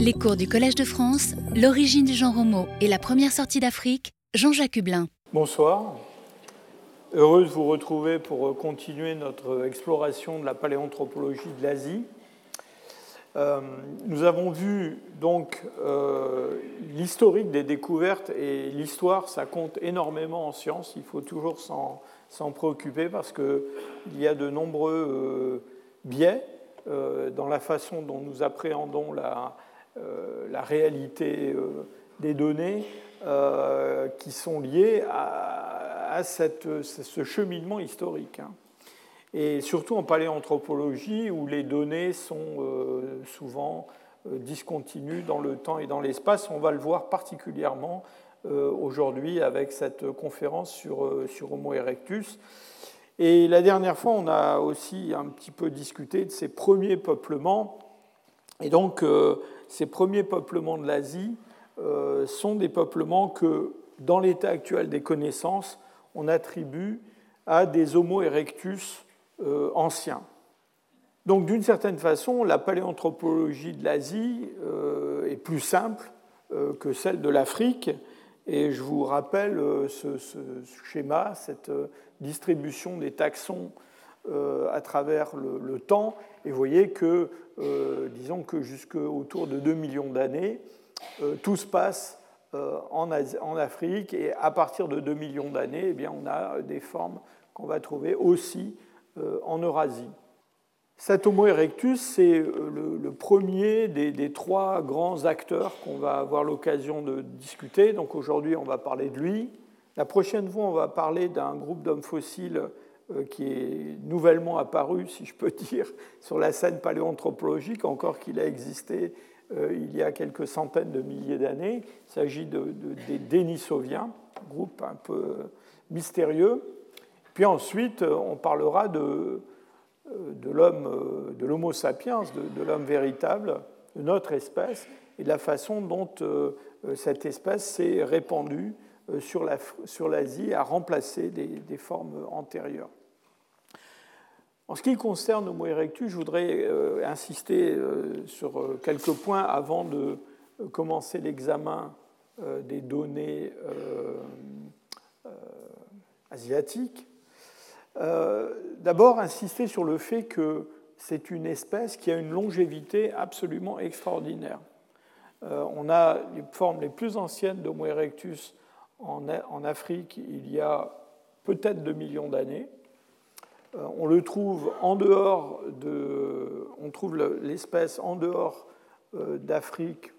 Les cours du Collège de France, l'origine du genre Homo et la première sortie d'Afrique, Jean-Jacques Hublin. Bonsoir. Heureux de vous retrouver pour continuer notre exploration de la paléanthropologie de l'Asie. Euh, nous avons vu donc euh, l'historique des découvertes et l'histoire, ça compte énormément en science. Il faut toujours s'en préoccuper parce qu'il y a de nombreux euh, biais dans la façon dont nous appréhendons la, la réalité des données qui sont liées à, à cette, ce cheminement historique. Hein et surtout en paléanthropologie où les données sont euh, souvent euh, discontinues dans le temps et dans l'espace. On va le voir particulièrement euh, aujourd'hui avec cette conférence sur, sur Homo erectus. Et la dernière fois, on a aussi un petit peu discuté de ces premiers peuplements. Et donc, ces premiers peuplements de l'Asie sont des peuplements que, dans l'état actuel des connaissances, on attribue à des Homo erectus euh, ancien. Donc d'une certaine façon, la paléanthropologie de l'Asie euh, est plus simple euh, que celle de l'Afrique. Et je vous rappelle ce, schéma, cette distribution des taxons à travers le, temps. Et vous voyez que, disons que jusqu'autour de 2 millions d'années, tout se passe en, en, Afrique. Et à partir de 2 millions d'années, eh bien, on a des formes qu'on va trouver aussi euh, en Eurasie. Cet Homo erectus, c'est euh, le, premier des, trois grands acteurs qu'on va avoir l'occasion de discuter. Donc aujourd'hui, on va parler de lui. La prochaine fois, on va parler d'un groupe d'hommes fossiles euh, qui est nouvellement apparu, si je peux dire, sur la scène paléoanthropologique, encore qu'il a existé il y a quelques centaines de milliers d'années. Il s'agit des Denisoviens, groupe un peu mystérieux. Puis ensuite, on parlera de, de l'homme, de l'homo sapiens, de, l'homme véritable, de notre espèce, et de la façon dont euh, cette espèce s'est répandue euh, sur, la, sur l'Asie, a remplacé des, des, formes antérieures. En ce qui concerne Homo erectus, je voudrais euh, insister sur quelques points avant de commencer l'examen des données asiatiques. Euh, d'abord, insister sur le fait que c'est une espèce qui a une longévité absolument extraordinaire. Euh, on a les formes les plus anciennes d'Homo erectus en, Afrique il y a peut-être 2 millions d'années. Euh, on le trouve en dehors de, on trouve l'espèce en dehors d'Afrique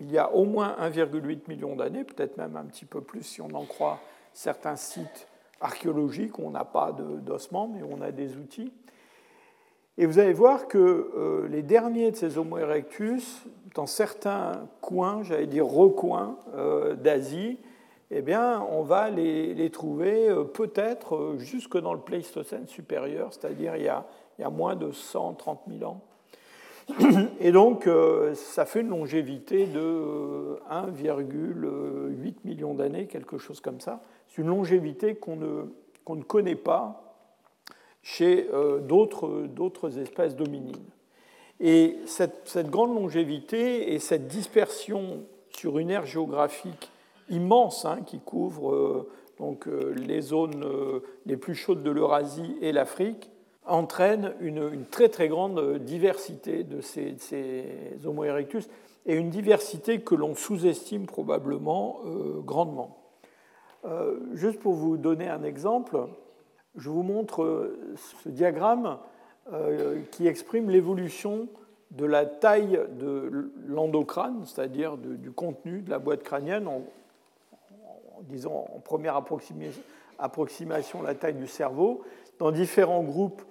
il y a au moins 1,8 million d'années, peut-être même un petit peu plus si on en croit certains sites archéologique, on n'a pas d'ossements, mais on a des outils. Et vous allez voir que euh, les derniers de ces Homo erectus, dans certains coins, j'allais dire recoins euh, d'Asie, eh bien, on va les, trouver euh, peut-être jusque dans le Pléistocène supérieur, c'est-à-dire il, y a moins de 130 000 ans. Et donc, ça fait une longévité de 1,8 million d'années, quelque chose comme ça. C'est une longévité qu'on ne, connaît pas chez euh, d'autres espèces dominines. Et cette, cette, grande longévité et cette dispersion sur une aire géographique immense hein, qui couvre euh, donc, euh, les zones les plus chaudes de l'Eurasie et l'Afrique entraîne une, très très grande diversité de ces, Homo erectus et une diversité que l'on sous-estime probablement grandement. Euh, juste pour vous donner un exemple, je vous montre euh, ce diagramme euh, qui exprime l'évolution de la taille de l'endocrâne, c'est-à-dire du contenu de la boîte crânienne, en, disant en première approximation la taille du cerveau, dans différents groupes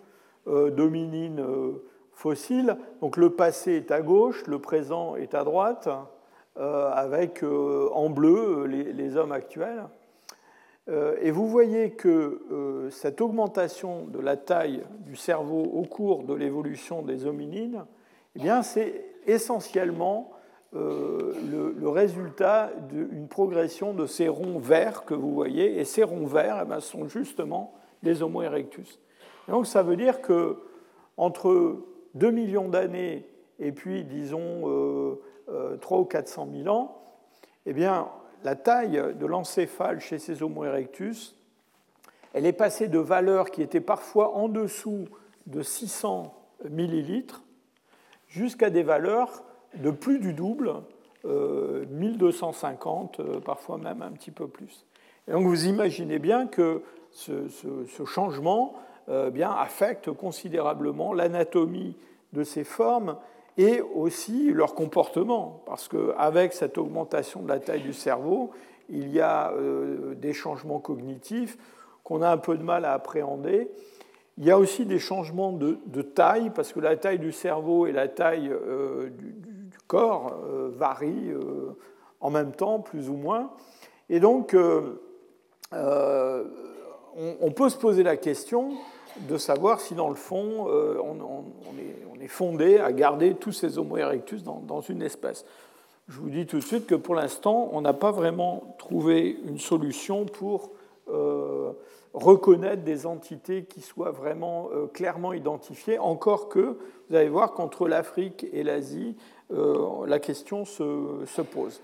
d'hominines fossiles. Donc le passé est à gauche, le présent est à droite, avec en bleu les hommes actuels. Euh, et vous voyez que euh, cette augmentation de la taille du cerveau au cours de l'évolution des hominines, eh c'est essentiellement euh, le, résultat d'une progression de ces ronds verts que vous voyez. Et ces ronds verts eh sont justement les Homo erectus. donc ça veut dire que entre 2 millions d'années et puis, disons, 3 ou 400 000 ans, eh bien, la taille de l'encéphale chez ces Homo erectus, elle est passée de valeurs qui étaient parfois en dessous de 600 millilitres jusqu'à des valeurs de plus du double, 1250, euh, euh, parfois même un petit peu plus. Et donc vous imaginez bien que ce, changement euh, bien, affecte considérablement l'anatomie de ces formes et aussi leur comportement, parce qu'avec cette augmentation de la taille du cerveau, il y a des changements cognitifs qu'on a un peu de mal à appréhender. Il y a aussi des changements de, taille, parce que la taille du cerveau et la taille du, corps euh, varie euh, en même temps, plus ou moins. Et donc, euh, on, peut se poser la question de savoir si, dans le fond, on, est, fondé à garder tous ces Homo erectus dans, une espèce. Je vous dis tout de suite que pour l'instant, on n'a pas vraiment trouvé une solution pour reconnaître des entités qui soient vraiment clairement identifiées, encore que, vous allez voir qu'entre l'Afrique et l'Asie, euh, la question se, pose.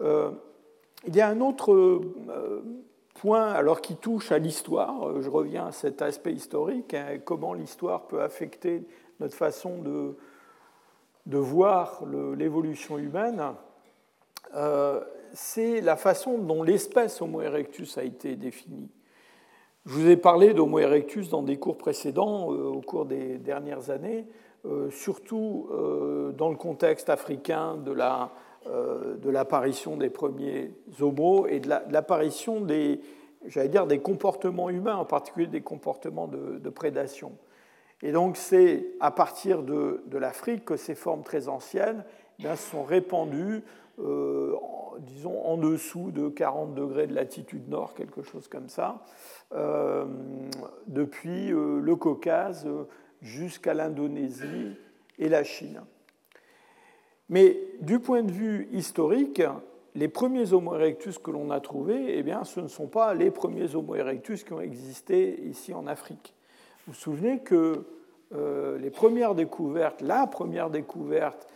Euh, il y a un autre euh, point alors qui touche à l'histoire. Je reviens à cet aspect historique, hein, comment l'histoire peut affecter notre façon de, de voir l'évolution humaine. c'est la façon dont l'espèce Homo erectus a été définie. Je vous ai parlé d'Homo erectus dans des cours précédents au cours des dernières années. Euh, surtout euh, dans le contexte africain de la euh, de l'apparition des premiers homos et de l'apparition des, j'allais dire, des comportements humains, en particulier des comportements de, prédation. Et donc c'est à partir de, de l'Afrique que ces formes très anciennes eh sont répandues, disons, en dessous de 40 degrés de latitude nord, quelque chose comme ça, depuis le Caucase jusqu'à l'Indonésie et la Chine. Mais du point de vue historique, les premiers Homo erectus que l'on a trouvés, eh bien, ce ne sont pas les premiers Homo erectus qui ont existé ici en Afrique. Vous vous souvenez que euh, les premières découvertes, la première découverte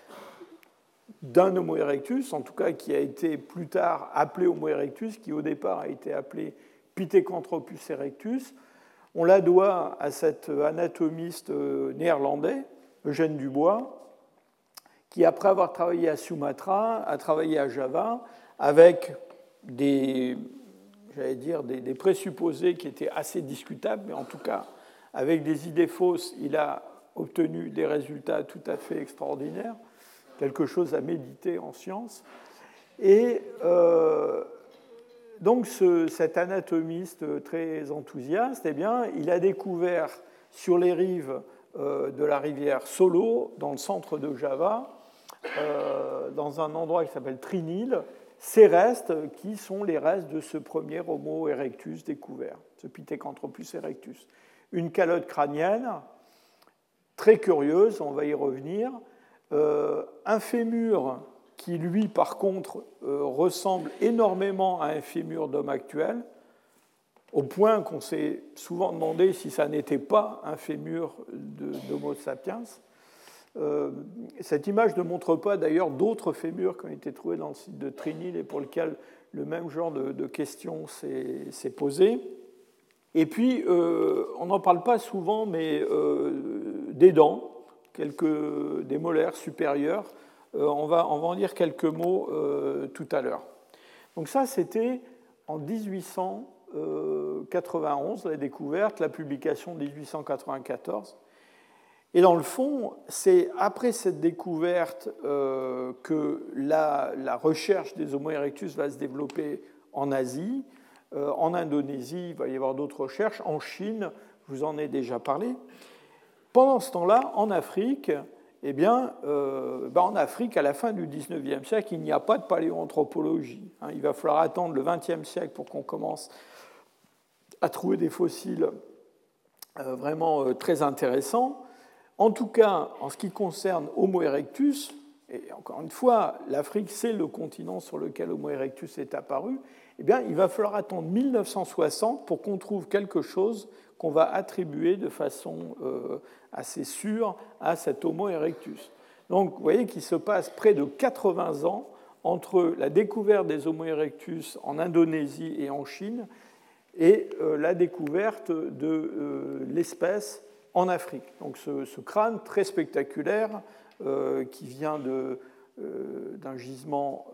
d'un Homo erectus, en tout cas qui a été plus tard appelé Homo erectus, qui au départ a été appelé Pithecanthropus erectus, on la doit à cet anatomiste euh, néerlandais, Eugène Dubois, qui, après avoir travaillé à Sumatra, a travaillé à Java avec des, dire, des, présupposés qui étaient assez discutables, mais en tout cas, avec des idées fausses, il a obtenu des résultats tout à fait extraordinaires, quelque chose à méditer en science. Et euh, donc cet anatomiste très enthousiaste, eh bien, il a découvert sur les rives euh, de la rivière Solo, dans le centre de Java, euh, dans un endroit qui s'appelle Trinil, ces restes qui sont les restes de ce premier Homo erectus découvert, ce Pithecanthropus erectus. Une calotte crânienne, très curieuse, on va y revenir, euh, un fémur qui lui, par contre, euh, ressemble énormément à un fémur d'homme actuel, au point qu'on s'est souvent demandé si ça n'était pas un fémur d'Homo sapiens. Euh, cette image ne montre pas d'ailleurs d'autres fémurs qui ont été trouvés dans le site de Trinil et pour lesquels le même genre de, questions s'est posé. Et puis, euh, on n'en parle pas souvent, mais des dents, quelques, des molaires supérieurs, euh, on, va, en dire quelques mots euh, tout à l'heure. Donc ça, c'était en 1891, la découverte, la publication en 1894. Et dans le fond, c'est après cette découverte euh, que la, recherche des Homo erectus va se développer en Asie, en Indonésie, il va y avoir d'autres recherches, en Chine, je vous en ai déjà parlé. Pendant ce temps-là, en Afrique, eh bien, euh, ben, en Afrique, à la fin du 19e siècle, il n'y a pas de paléoanthropologie. Hein. il va falloir attendre le 20e siècle pour qu'on commence à trouver des fossiles euh, vraiment euh, très intéressants. En tout cas, en ce qui concerne Homo erectus, et encore une fois, l'Afrique, c'est le continent sur lequel Homo erectus est apparu, eh bien, il va falloir attendre 1960 pour qu'on trouve quelque chose qu'on va attribuer de façon assez sûre à cet Homo erectus. Donc vous voyez qu'il se passe près de 80 ans entre la découverte des Homo erectus en Indonésie et en Chine et euh, la découverte de euh, l'espèce en Afrique. Donc ce, crâne très spectaculaire euh, qui vient d'un gisement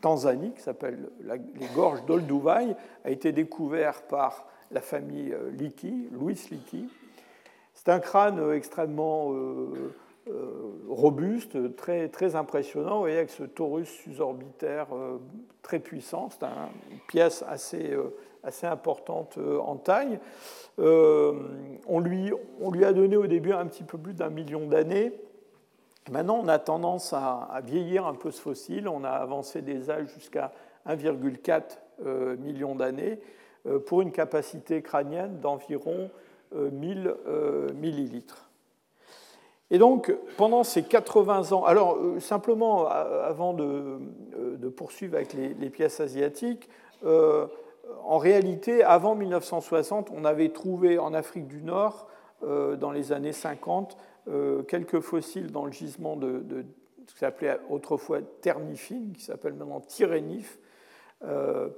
Tanzanie qui s'appelle les gorges d'Olduvai a été découvert par la famille Leakey, Louis Leakey. C'est un crâne extrêmement euh, robuste, très, très impressionnant, avec ce torus susorbitaire euh, très puissant. C'est une pièce assez, euh, assez importante en taille. on, lui, on lui a donné au début un petit peu plus d'un million d'années. Maintenant, on a tendance à, vieillir un peu ce fossile. On a avancé des âges jusqu'à 1,4 million d'années pour une capacité crânienne d'environ 1000 millilitres. Et donc, pendant ces 80 ans, alors euh, simplement, avant euh, de, poursuivre avec les, pièces asiatiques, euh, en réalité, avant 1960, on avait trouvé en Afrique du Nord, dans les années 50, quelques fossiles dans le gisement de, ce qui s'appelait autrefois Ternifine, qui s'appelle maintenant Tyrénif,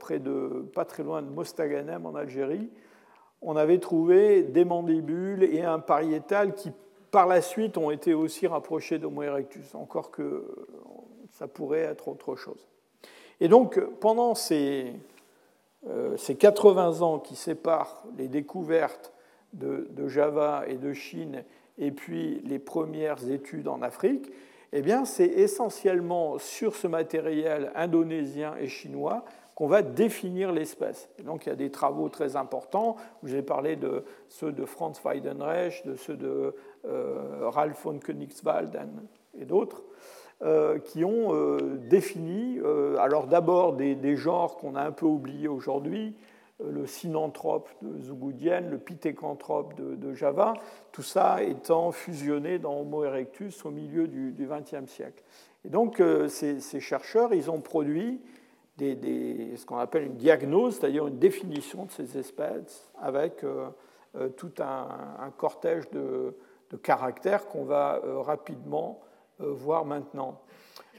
près de, pas très loin de Mostaganem en Algérie. On avait trouvé des mandibules et un pariétal qui par la suite ont été aussi rapprochés d'Homo erectus, encore que ça pourrait être autre chose. Et donc, pendant ces, euh, ces 80 ans qui séparent les découvertes de, Java et de Chine et puis les premières études en Afrique, eh bien, c'est essentiellement sur ce matériel indonésien et chinois qu'on va définir l'espèce. Donc il y a des travaux très importants. J'ai parlé de ceux de Franz Weidenreich, de ceux de euh, Ralph von Königswald et d'autres, euh, qui ont euh, défini, alors d'abord des, genres qu'on a un peu oubliés aujourd'hui, le synanthrope de Zougoudienne, le pithécanthrope de, Java, tout ça étant fusionné dans Homo erectus au milieu du XXe siècle. Et donc ces, chercheurs, ils ont produit ce qu'on appelle une diagnose, c'est-à-dire une définition de ces espèces avec tout un cortège de, de caractère qu'on va euh, rapidement euh, voir maintenant.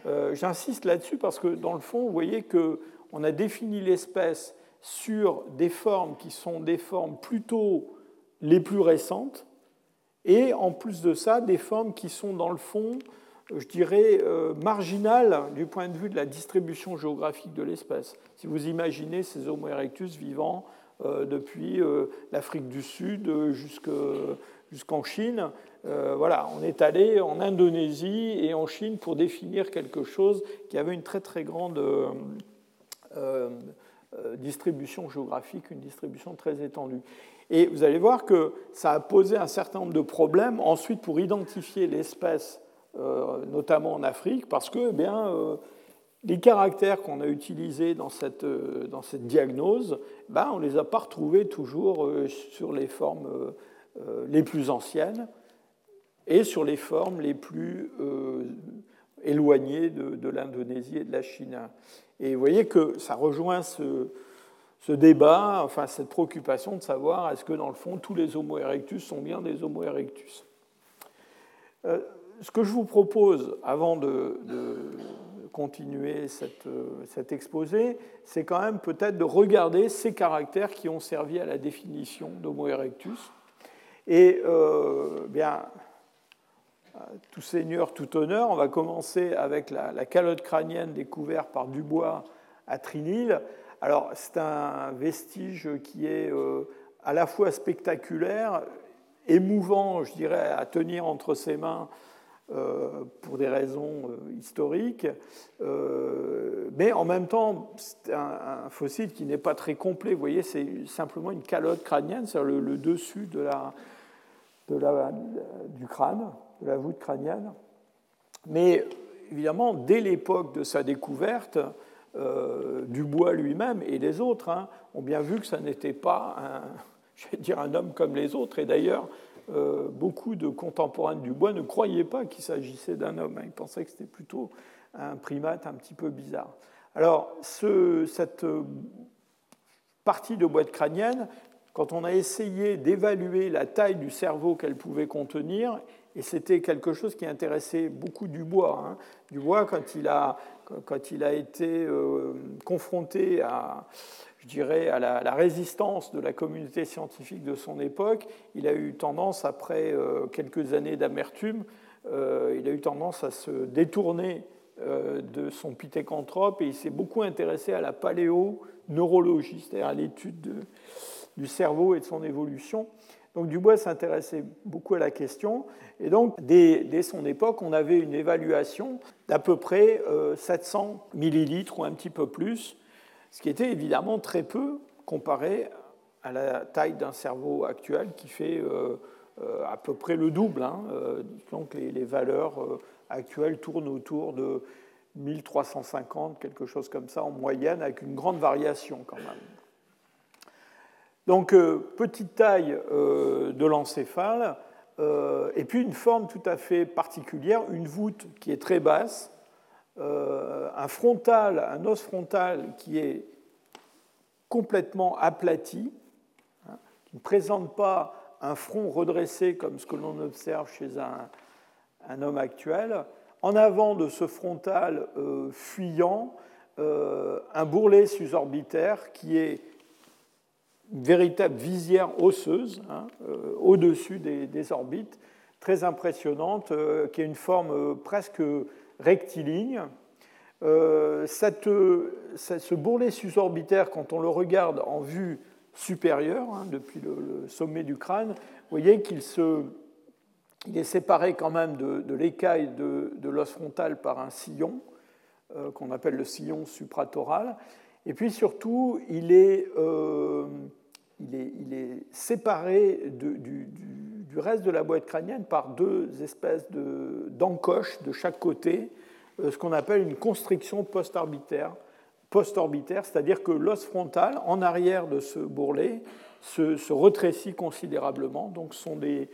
Euh, j'insiste là-dessus parce que dans le fond, vous voyez qu'on a défini l'espèce sur des formes qui sont des formes plutôt les plus récentes, et en plus de ça, des formes qui sont dans le fond, je dirais, marginales du point de vue de la distribution géographique de l'espèce. Si vous imaginez ces Homo erectus vivant depuis l'Afrique du Sud jusqu'à jusqu'en Chine. Euh, voilà, on est allé en Indonésie et en Chine pour définir quelque chose qui avait une très très grande euh, euh, distribution géographique, une distribution très étendue. Et vous allez voir que ça a posé un certain nombre de problèmes ensuite pour identifier l'espèce, notamment en Afrique, parce que eh bien, les caractères qu'on a utilisés dans cette, dans cette diagnose, ben, on ne les a pas retrouvés toujours sur les formes euh, les plus anciennes et sur les formes les plus euh, éloignées de, l'Indonésie et de la Chine. Et vous voyez que ça rejoint ce, débat, enfin cette préoccupation de savoir est-ce que dans le fond tous les Homo erectus sont bien des Homo erectus? Euh, ce que je vous propose avant de, continuer cette, cet exposé, c'est quand même peut-être de regarder ces caractères qui ont servi à la définition d'Homo erectus et euh, bien, tout seigneur, tout honneur, on va commencer avec la, calotte crânienne découverte par Dubois à Trinil. Alors, c'est un vestige qui est euh, à la fois spectaculaire, émouvant, je dirais, à tenir entre ses mains euh, pour des raisons historiques, mais en même temps, c'est un, fossile qui n'est pas très complet. Vous voyez, c'est simplement une calotte crânienne, c'est le, dessus de la, de la, du crâne, de la voûte crânienne. Mais évidemment, dès l'époque de sa découverte, euh, Dubois lui-même et les autres hein, ont bien vu que ça n'était pas un, je vais dire, un homme comme les autres. Et d'ailleurs, euh, beaucoup de contemporains de Dubois ne croyaient pas qu'il s'agissait d'un homme. Hein. Ils pensaient que c'était plutôt un primate un petit peu bizarre. Alors, ce, cette partie de boîte crânienne quand on a essayé d'évaluer la taille du cerveau qu'elle pouvait contenir, Et c'était quelque chose qui intéressait beaucoup Dubois. Hein. Dubois, quand il a, quand il a été euh, confronté à, je dirais, à la, résistance de la communauté scientifique de son époque, il a eu tendance, après euh, quelques années d'amertume, euh, il a eu tendance à se détourner de son pithécanthrope et il s'est beaucoup intéressé à la paléoneurologie, c'est-à-dire à, l'étude du cerveau et de son évolution. Donc Dubois s'intéressait beaucoup à la question. Et donc, dès, son époque, on avait une évaluation d'à peu près 700 euh, millilitres ou un petit peu plus, ce qui était évidemment très peu comparé à la taille d'un cerveau actuel qui fait euh, euh, à peu près le double. Hein. Donc les, valeurs actuelles tournent autour de 1350, quelque chose comme ça en moyenne, avec une grande variation quand même. Donc, euh, petite taille euh, de l'encéphale, euh, et puis une forme tout à fait particulière, une voûte qui est très basse, un frontal, un os frontal qui est complètement aplati, hein, qui ne présente pas un front redressé comme ce que l'on observe chez un, homme actuel. En avant de ce frontal fuyant, un bourrelet susorbitaire qui est une véritable visière osseuse hein, euh, au-dessus des, orbites, très impressionnante, euh, qui a une forme euh, rectiligne. Cette, ce bourrelet susorbitaire, quand on le regarde en vue supérieure, hein, depuis le, sommet du crâne, vous voyez qu'il se, il est séparé quand même de, l'écaille de, de l'os frontal par un sillon, qu'on appelle le sillon supratoral. Et puis surtout, il est, il est, séparé du, reste de la boîte crânienne par deux espèces d'encoches de, chaque côté, euh, ce qu'on appelle une constriction post-orbitaire, c'est-à-dire que l'os frontal, en arrière de ce bourrelet, se, se retrécit considérablement. Donc ce sont des,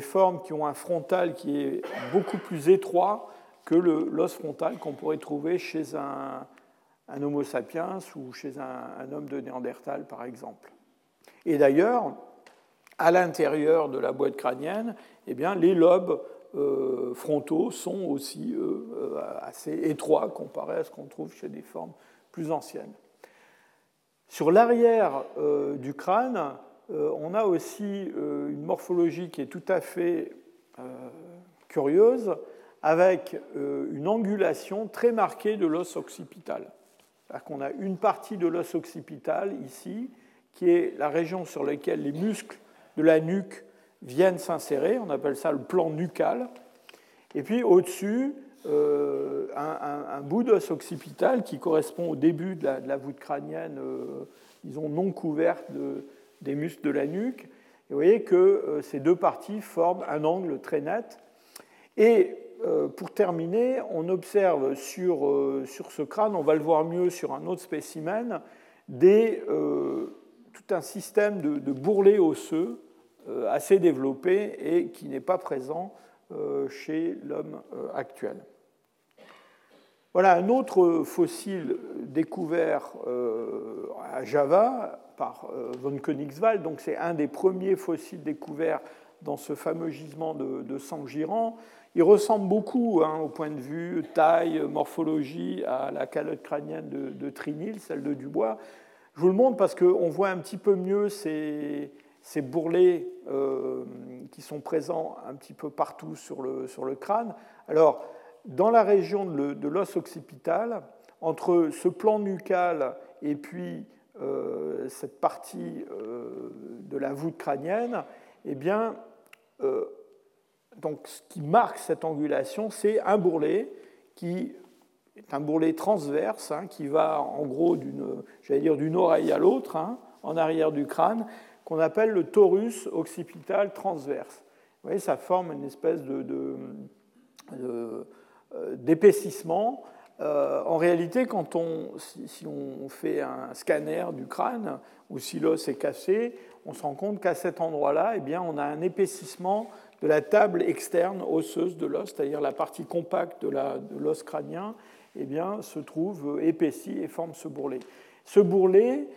formes qui ont un frontal qui est beaucoup plus étroit que l'os frontal qu'on pourrait trouver chez un, Homo sapiens ou chez un homme de Néandertal, par exemple. Et d'ailleurs, à l'intérieur de la boîte crânienne, eh bien, les lobes euh, frontaux sont aussi euh, assez étroits comparés à ce qu'on trouve chez des formes plus anciennes. Sur l'arrière euh, du crâne, on a aussi une morphologie qui est tout à fait curieuse, avec une angulation très marquée de l'os occipital. cest qu'on a une partie de l'os occipital ici qui est la région sur laquelle les muscles de la nuque viennent s'insérer. On appelle ça le plan nucal. Et puis au-dessus, euh, un, bout d'os occipital qui correspond au début de la, voûte crânienne, euh, disons non couverte des muscles de la nuque. Et vous voyez que euh, ces deux parties forment un angle très net. Et pour terminer, on observe sur, sur ce crâne, on va le voir mieux sur un autre spécimen, tout un système de, bourrelets osseux assez développé et qui n'est pas présent euh, chez l'homme euh, actuel. Voilà un autre fossile découvert à Java par von Königswald. Donc c'est un des premiers fossiles découverts dans ce fameux gisement de, de Sangiran. Il ressemble beaucoup hein, au point de vue taille, morphologie à la calotte crânienne de, de Trinil, celle de Dubois. Je vous le montre parce qu'on voit un petit peu mieux ces, bourrelets euh, qui sont présents un petit peu partout sur le, sur le crâne. Alors, dans la région de l'os occipital, entre ce plan nucal et puis euh, cette partie euh, de la voûte crânienne, eh bien, donc, ce qui marque cette angulation, c'est un bourrelet qui est un bourrelet transverse hein, qui va en gros d'une, d'une oreille à l'autre, hein, en arrière du crâne, qu'on appelle le torus occipital transverse. Vous voyez, ça forme une espèce de, euh, d'épaississement. Euh, en réalité, quand on, si, on fait un scanner du crâne ou si l'os est cassé, on se rend compte qu'à cet endroit-là, eh bien, on a un épaississement de la table externe osseuse de l'os, c'est-à-dire la partie compacte de, de l'os crânien, eh bien, se trouve épaissi et forme ce bourrelet. Ce bourrelet,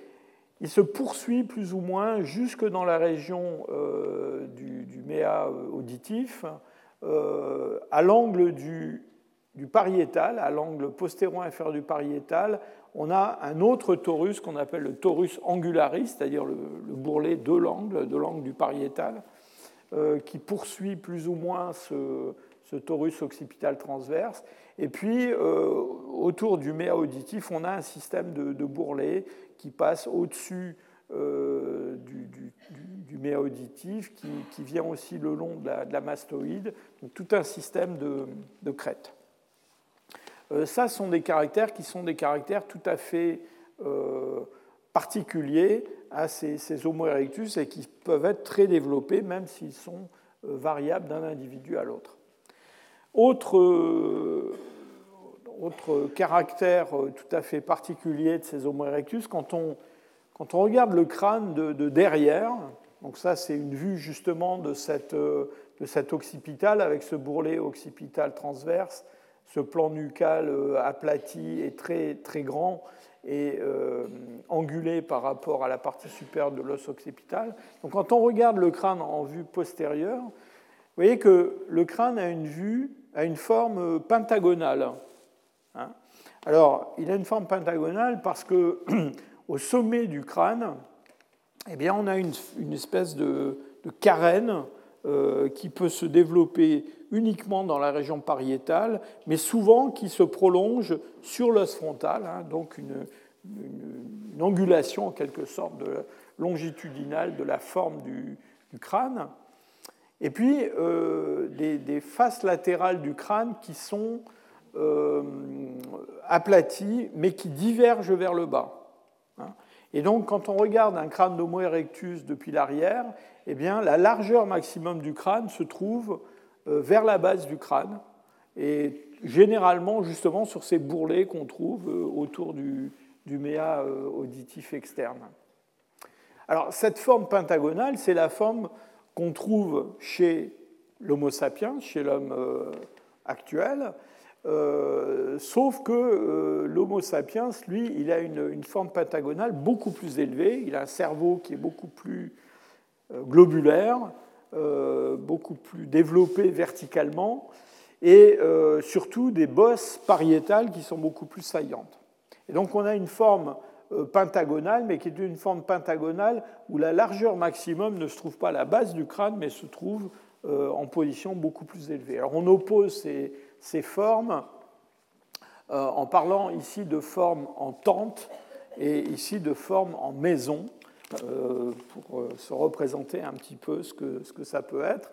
il se poursuit plus ou moins jusque dans la région euh, du, méa auditif, à l'angle du, pariétal, à l'angle postéro-inférieur du pariétal, on a un autre torus qu'on appelle le torus angularis, c'est-à-dire le, bourrelet de l'angle, de l'angle du pariétal, qui poursuit plus ou moins ce, torus occipital transverse. Et puis, euh, autour du méa auditif, on a un système de, de bourrelets qui passe au-dessus euh, du, du, auditif, qui, vient aussi le long de la, mastoïde, donc tout un système de, de crête. Euh, ça sont des caractères qui sont des caractères tout à fait particuliers à ces, ces, Homo erectus et qui peuvent être très développés, même s'ils sont variables d'un individu à l'autre. Autre, autre, caractère tout à fait particulier de ces Homo erectus, quand on, quand on regarde le crâne de, derrière, donc ça c'est une vue justement de cette, de cet occipital avec ce bourrelet occipital transverse, ce plan nucal euh, aplati et très, très grand et euh, angulé par rapport à la partie supérieure de l'os occipital. Donc quand on regarde le crâne en vue postérieure, vous voyez que le crâne a une vue a une forme pentagonale. Hein. Alors, il a une forme pentagonale parce que au sommet du crâne, eh bien, on a une, espèce de, carène euh, qui peut se développer uniquement dans la région pariétale, mais souvent qui se prolonge sur l'os frontal, hein, donc une, angulation en quelque sorte longitudinale de la forme du crâne. Et puis euh, des, faces latérales du crâne qui sont euh, mais qui divergent vers le bas. Hein. Et donc, quand on regarde un crâne d'Homo erectus depuis l'arrière, eh bien, la largeur maximum du crâne se trouve euh, vers la base du crâne, et généralement justement sur ces bourrelets qu'on trouve autour du, du méa auditif externe. Alors, cette forme pentagonale, c'est la forme qu'on trouve chez l'Homo sapiens, chez l'homme euh, actuel, euh, sauf que euh, l'Homo sapiens, lui, il a une, forme pentagonale beaucoup plus élevée, il a un cerveau qui est beaucoup plus globulaire, beaucoup plus développé verticalement, et surtout des bosses pariétales qui sont beaucoup plus saillantes. Et donc on a une forme euh, pentagonale, mais qui est une forme pentagonale où la largeur maximum ne se trouve pas à la base du crâne, mais se trouve euh, en position beaucoup plus élevée. Alors on oppose ces, formes euh, en parlant ici de forme en tente et ici de forme en maison, pour se représenter un petit peu ce que, ce que ça peut être.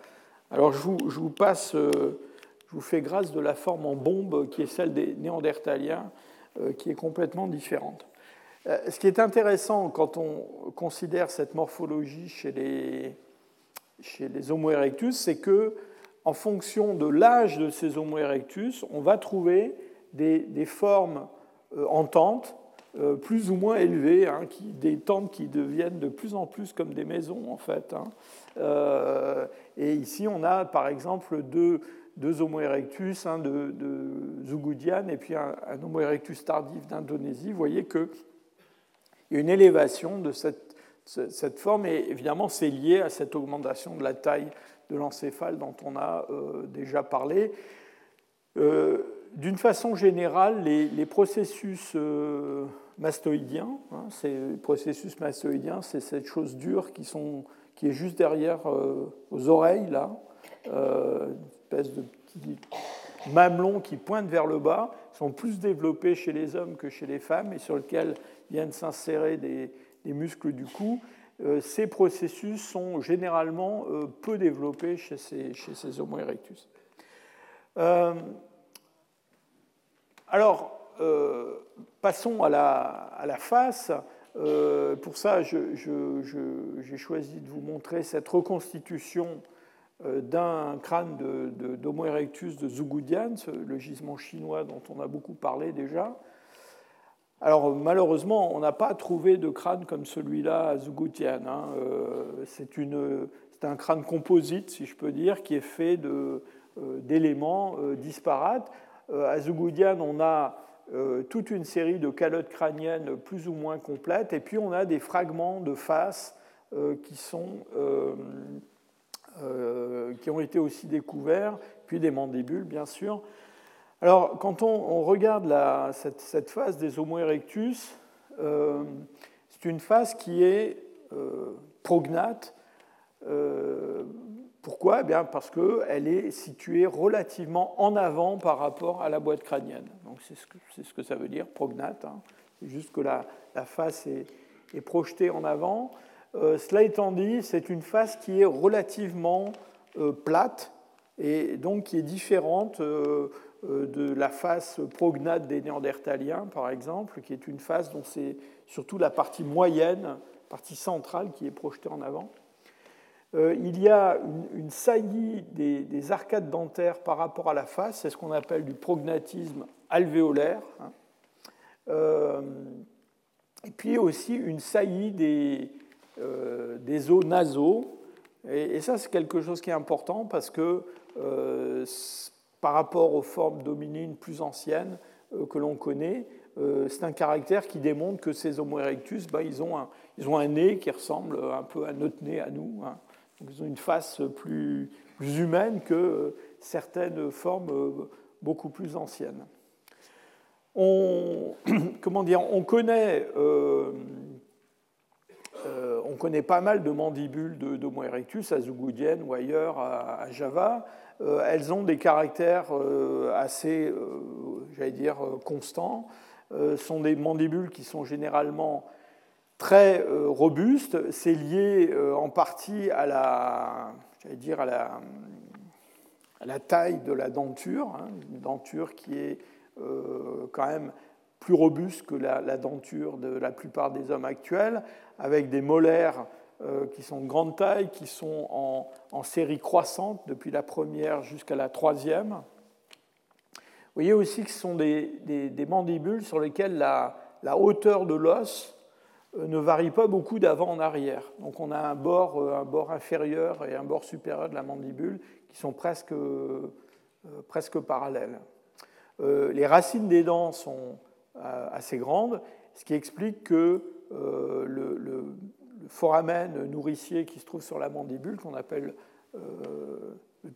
Alors je vous, je vous passe, je vous fais grâce de la forme en bombe qui est celle des néandertaliens, qui est complètement différente. Euh, ce qui est intéressant quand on considère cette morphologie chez les, chez les Homo erectus, c'est que en fonction de l'âge de ces Homo erectus, on va trouver des, formes euh, en tente euh, plus ou moins élevées, hein, des tentes qui deviennent de plus en plus comme des maisons en fait. Hein. et ici, on a par exemple deux, Homo erectus, un de, de Zougoudian et puis un, un Homo erectus tardif d'Indonésie. Vous voyez que il y a une élévation de cette, cette forme, et évidemment, c'est lié à cette augmentation de la taille de l'encéphale dont on a euh, déjà parlé. Euh, d'une façon générale, les, processus euh, mastoïdiens, hein, ces processus mastoïdiens, c'est cette chose dure qui, est juste derrière aux oreilles, là, une espèce de petit mamelon qui pointe vers le bas, sont plus développés chez les hommes que chez les femmes et sur lesquels viennent s'insérer des, muscles du cou. Euh, ces processus sont généralement euh, peu développés chez ces, Homo erectus. Euh, alors, passons à la, face. pour ça, j'ai choisi de vous montrer cette reconstitution d'un crâne d'Homo erectus de Zougoudian, le gisement chinois dont on a beaucoup parlé déjà. Alors malheureusement, on n'a pas trouvé de crâne comme celui-là à Zugoutian. Hein. Euh, c'est un crâne composite, si je peux dire, qui est fait euh, d'éléments euh, disparates. à Zugoutian, on a toute une série de calottes crâniennes plus ou moins complètes, et puis on a des fragments de face qui, sont, qui ont été aussi découverts, puis des mandibules, bien sûr. Alors, quand on, regarde cette, phase des Homo erectus, euh, c'est une phase qui est euh, prognate. Euh, pourquoi? Eh bien Parce qu'elle est située relativement en avant par rapport à la boîte crânienne. Donc, c'est ce, que ça veut dire, prognate. Hein. C'est juste que la, face est, projetée en avant. cela étant dit, c'est une face qui est relativement plate et donc qui est différente de la face prognate des Néandertaliens, par exemple, qui est une face dont c'est surtout la partie moyenne, partie centrale, qui est projetée en avant. Euh, il y a une, saillie des, arcades dentaires par rapport à la face, c'est ce qu'on appelle du prognatisme alvéolaire. Hein. Euh, et puis aussi une saillie des, des os nasaux. Et ça, c'est quelque chose qui est important parce que par rapport aux formes dominines plus anciennes euh, que l'on connaît. Euh, c'est un caractère qui démontre que ces Homo erectus, bah, ils, ont un, ils, ont un, nez qui ressemble un peu à notre nez à nous. Hein. ils ont une face plus, plus, humaine que certaines formes beaucoup plus anciennes. On, comment dire, on connaît, euh, on connaît pas mal de mandibules d'Homo erectus à Zougoudienne ou ailleurs à Java. Euh, elles ont des caractères euh, assez, euh, j'allais dire, constants. sont des mandibules qui sont généralement très robustes. C'est lié en partie à la, dire, à la, taille de la denture, hein, une denture qui est quand même plus robuste que la, denture de la plupart des hommes actuels, avec des molaires qui sont de grande taille, qui sont en, série croissante depuis la première jusqu'à la troisième. Vous voyez aussi que ce sont des, mandibules sur lesquelles la, hauteur de l'os euh, ne varie pas beaucoup d'avant en arrière. Donc on a un bord, euh, un bord inférieur et un bord supérieur de la mandibule qui sont presque, presque parallèles. les racines des dents sont assez grandes, ce qui explique que le foramen nourricier qui se trouve sur la mandibule, qu'on appelle euh, le,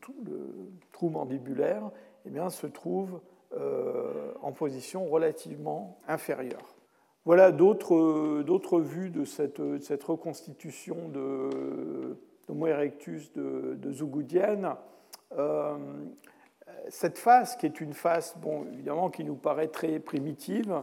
trou mandibulaire, eh bien, se trouve euh, en position relativement inférieure. Voilà d'autres vues de cette, cette reconstitution de d'Homo erectus de, de. Euh, cette face, qui est une face, bon, évidemment, qui nous paraît très primitive,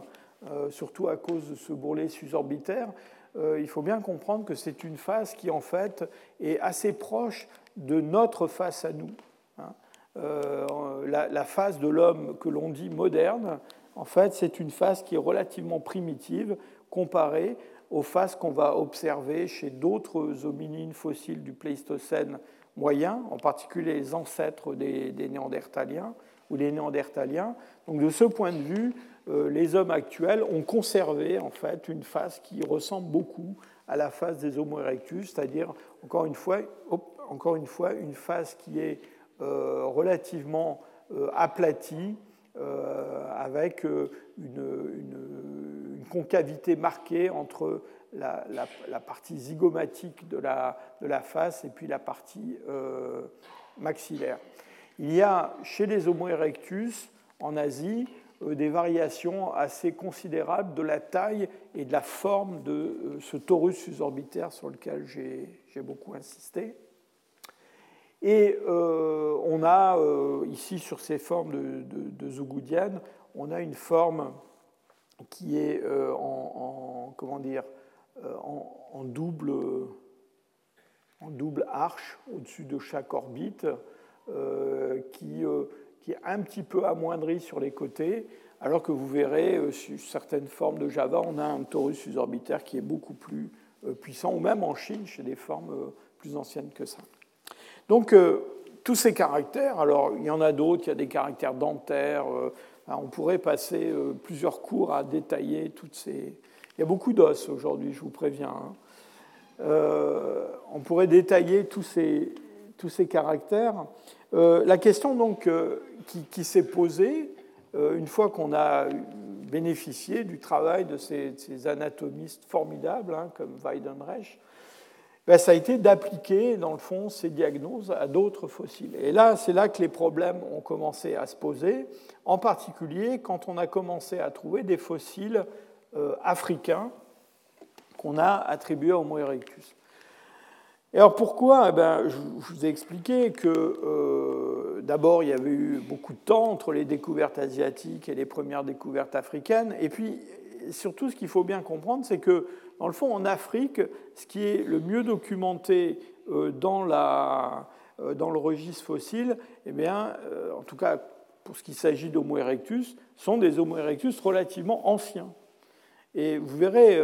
surtout à cause de ce bourrelet susorbitaire, euh, il faut bien comprendre que c'est une face qui, en fait, est assez proche de notre face à nous. Hein. Euh, la, face de l'homme que l'on dit moderne, en fait, c'est une face qui est relativement primitive comparée aux faces qu'on va observer chez d'autres hominines fossiles du Pléistocène moyen, en particulier les ancêtres des, des Néandertaliens ou les Néandertaliens. Donc, de ce point de vue, les hommes actuels ont conservé en fait une face qui ressemble beaucoup à la face des Homo erectus, c'est-à-dire encore une fois, encore une fois, une face qui est euh, relativement euh, aplatie, avec une, concavité marquée entre la, partie zygomatique de la, de la, face et puis la partie maxillaire. Il y a chez les Homo erectus en Asie euh, des variations assez considérables de la taille et de la forme de euh, ce torus susorbitaire sur lequel j'ai beaucoup insisté. Et euh, on a ici sur ces formes de, de, on a une forme qui est en, comment dire, en, double, en double arche au-dessus de chaque orbite, qui un petit peu amoindri sur les côtés, alors que vous verrez, euh, sur certaines formes de Java, on a un torus susorbitaire qui est beaucoup plus euh, puissant, ou même en Chine, chez des formes euh, plus anciennes que ça. Donc, tous ces caractères, alors il y en a d'autres, il y a des caractères dentaires, on pourrait passer plusieurs cours à détailler toutes ces... Il y a beaucoup d'os aujourd'hui, je vous préviens. Hein. on pourrait détailler tous ces, tous ces caractères. la question donc qui, s'est posée euh, une fois qu'on a bénéficié du travail de ces, anatomistes formidables hein, comme Weidenreich, ben, ça a été d'appliquer, dans le fond, ces diagnoses à d'autres fossiles. Et là, c'est là que les problèmes ont commencé à se poser, en particulier quand on a commencé à trouver des fossiles euh, africains qu'on a attribués à Homo erectus. Alors pourquoi? Eh ben, Je vous ai expliqué que euh, d'abord il y avait eu beaucoup de temps entre les découvertes asiatiques et les premières découvertes africaines, et puis surtout ce qu'il faut bien comprendre, c'est que dans le fond, en Afrique, ce qui est le mieux documenté euh, euh, dans le registre fossile, eh bien, en tout cas pour ce qui s'agit d'Homo erectus, sont des Homo erectus relativement anciens. Et vous verrez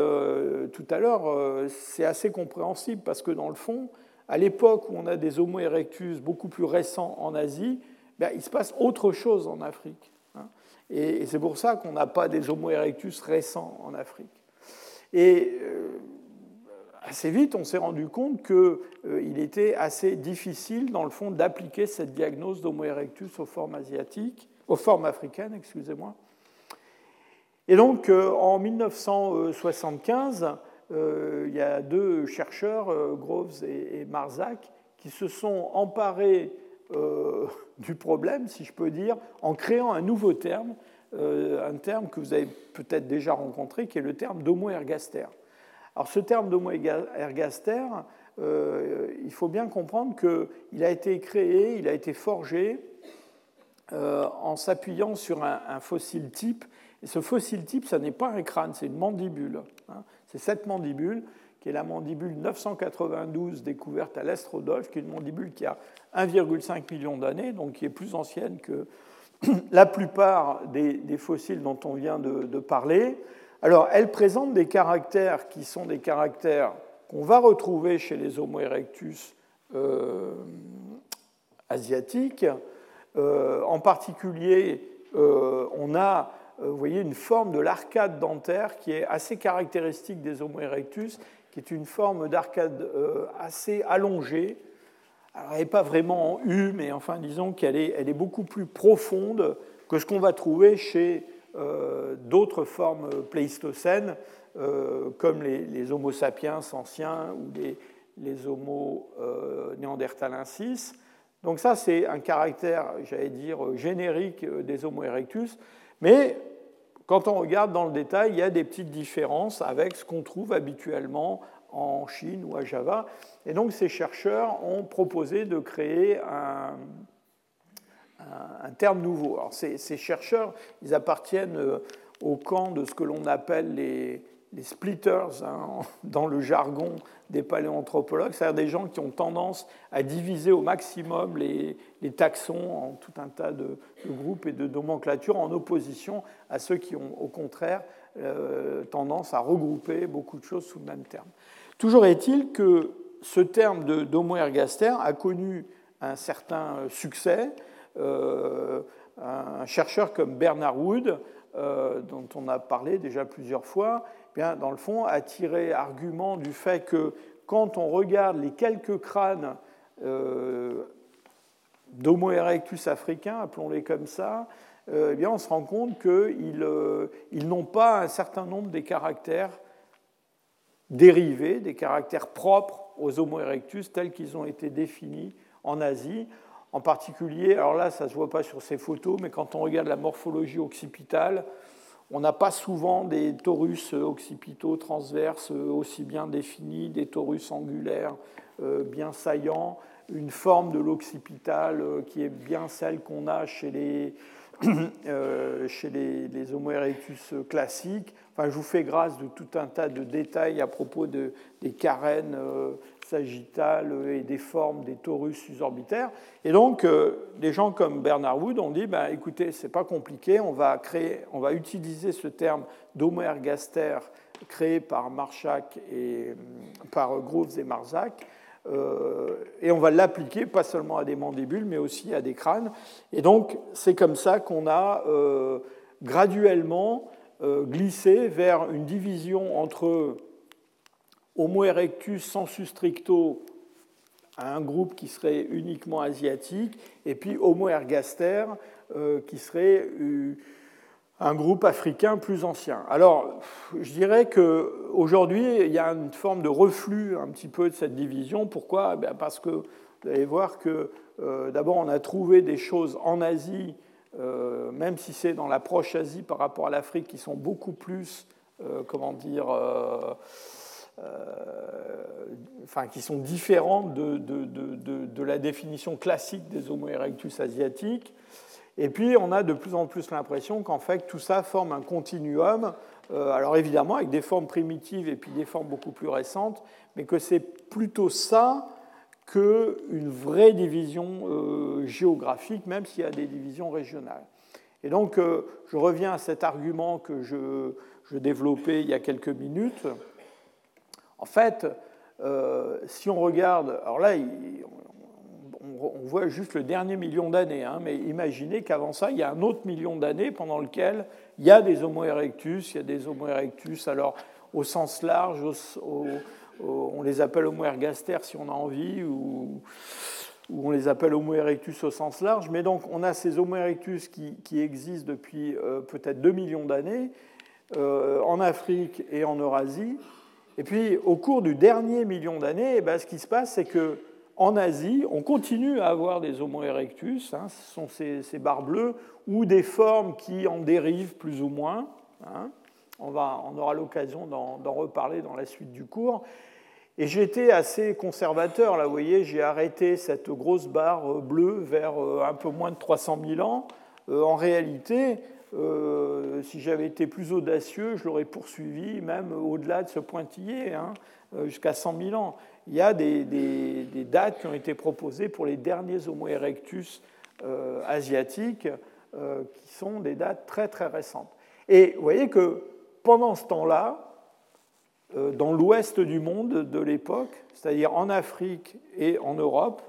tout à l'heure, c'est assez compréhensible parce que dans le fond, à l'époque où on a des Homo erectus beaucoup plus récents en Asie, ben, il se passe autre chose en Afrique. Hein. Et c'est pour ça qu'on n'a pas des Homo erectus récents en Afrique. Et euh, assez vite, on s'est rendu compte qu'il euh, était assez difficile, dans le fond, d'appliquer cette diagnose d'Homo erectus aux formes asiatiques, aux formes africaines, excusez-moi. Et donc, euh, en 1975, il y a deux chercheurs, Groves et Marzac, qui se sont emparés du problème, si je peux dire, en créant un nouveau terme euh, un terme que vous avez peut-être déjà rencontré, qui est le terme d'homo ergaster. Alors ce terme d'homo ergaster, euh, il faut bien comprendre qu'il a été créé, il a été forgé euh, en s'appuyant sur un, fossile type. Ce fossile type, ce n'est pas un crâne, c'est une mandibule. Hein. C'est cette mandibule qui est la mandibule 992 découverte à l'Est Rodolphe, qui est une mandibule qui a 1,5 million d'années, donc qui est plus ancienne que la plupart des, fossiles dont on vient de, parler. Alors, elles présentent des caractères qui sont des caractères qu'on va retrouver chez les Homo erectus euh, asiatiques. Euh, en particulier, euh, on a vous voyez, une forme de l'arcade dentaire qui est assez caractéristique des Homo erectus, qui est une forme d'arcade assez allongée, alors, elle n'est pas vraiment en U, mais enfin, disons qu'elle est, beaucoup plus profonde que ce qu'on va trouver chez euh, d'autres formes pléistocènes, euh, comme les, Homo sapiens anciens ou les, les Homo euh, néandertalensis. Donc ça, c'est un caractère, j'allais dire, générique des Homo erectus. Mais quand on regarde dans le détail, il y a des petites différences avec ce qu'on trouve habituellement en Chine ou à Java. Et donc ces chercheurs ont proposé de créer un, terme nouveau. Alors ces, chercheurs, ils appartiennent euh, au camp de ce que l'on appelle les, splitters hein, dans le jargon des paléanthropologues, c'est-à-dire des gens qui ont tendance à diviser au maximum les, taxons en tout un tas de, groupes et de nomenclatures en opposition à ceux qui ont au contraire euh, tendance à regrouper beaucoup de choses sous le même terme. Toujours est-il que ce terme d'homo ergaster a connu un certain succès. Euh, un chercheur comme Bernard Wood, euh, dont on a parlé déjà plusieurs fois, bien, dans le fond, a tiré argument du fait que quand on regarde les quelques crânes euh, d'Homo erectus africains, appelons-les comme ça, eh bien, on se rend compte qu'ils n'ont pas un certain nombre des caractères dérivés, des caractères propres aux Homo erectus tels qu'ils ont été définis en Asie. En particulier, alors là, ça ne se voit pas sur ces photos, mais quand on regarde la morphologie occipitale, on n'a pas souvent des torus occipitaux transverses aussi bien définis, des torus angulaires euh, bien saillants, une forme de l'occipital euh, qui est bien celle qu'on a chez les, euh, chez les, Homo erectus classiques. Enfin, je vous fais grâce de tout un tas de détails à propos de, des carènes euh, sagittales et des formes des torus susorbitaires. Et donc, euh, des gens comme Bernard Wood ont dit ben, écoutez, c'est pas compliqué, on va, créer, on va utiliser ce terme d'Homo ergaster créé par Marchak et par Groves et Marzac euh, et on va l'appliquer pas seulement à des mandibules, mais aussi à des crânes. Et donc, c'est comme ça qu'on a euh, graduellement euh, glissé vers une division entre Homo erectus sensu stricto, un groupe qui serait uniquement asiatique, et puis Homo ergaster, qui serait un groupe africain plus ancien. Alors, je dirais qu'aujourd'hui, il y a une forme de reflux un petit peu de cette division. Pourquoi? Eh Parce que vous allez voir que euh, d'abord, on a trouvé des choses en Asie, euh, même si c'est dans l'approche Asie par rapport à l'Afrique, qui sont beaucoup plus, euh, comment dire, enfin, qui sont différentes de, de, la définition classique des Homo erectus asiatiques. Et puis, on a de plus en plus l'impression qu'en fait, tout ça forme un continuum, euh, alors évidemment avec des formes primitives et puis des formes beaucoup plus récentes, mais que c'est plutôt ça qu'une vraie division euh, géographique, même s'il y a des divisions régionales. Et donc, euh, je reviens à cet argument que je, développais il y a quelques minutes. En fait, si on regarde, alors là, on voit juste le dernier million d'années, hein, mais imaginez qu'avant ça, il y a un autre million d'années pendant lequel il y a des Homo erectus, il y a des Homo erectus, alors au sens large, on les appelle Homo ergaster si on a envie, ou, on les appelle Homo erectus au sens large, mais donc on a ces Homo erectus qui, existent depuis euh, peut-être 2 millions d'années euh, en Afrique et en Eurasie, et puis au cours du dernier million d'années, eh ben, ce qui se passe, c'est que en Asie, on continue à avoir des Homo erectus, hein, ce sont ces, barres bleues, ou des formes qui en dérivent plus ou moins. Hein. On, aura l'occasion d'en reparler dans la suite du cours. Et j'étais assez conservateur, là, vous voyez, j'ai arrêté cette grosse barre bleue vers euh, un peu moins de 300 000 ans. Euh, en réalité, euh, si j'avais été plus audacieux, je l'aurais poursuivi même au-delà de ce pointillé, hein, jusqu'à 100 000 ans il y a des, dates qui ont été proposées pour les derniers Homo erectus euh, asiatiques, euh, qui sont des dates très très récentes. Et vous voyez que pendant ce temps-là, euh, dans l'ouest du monde de l'époque, c'est-à-dire en Afrique et en Europe,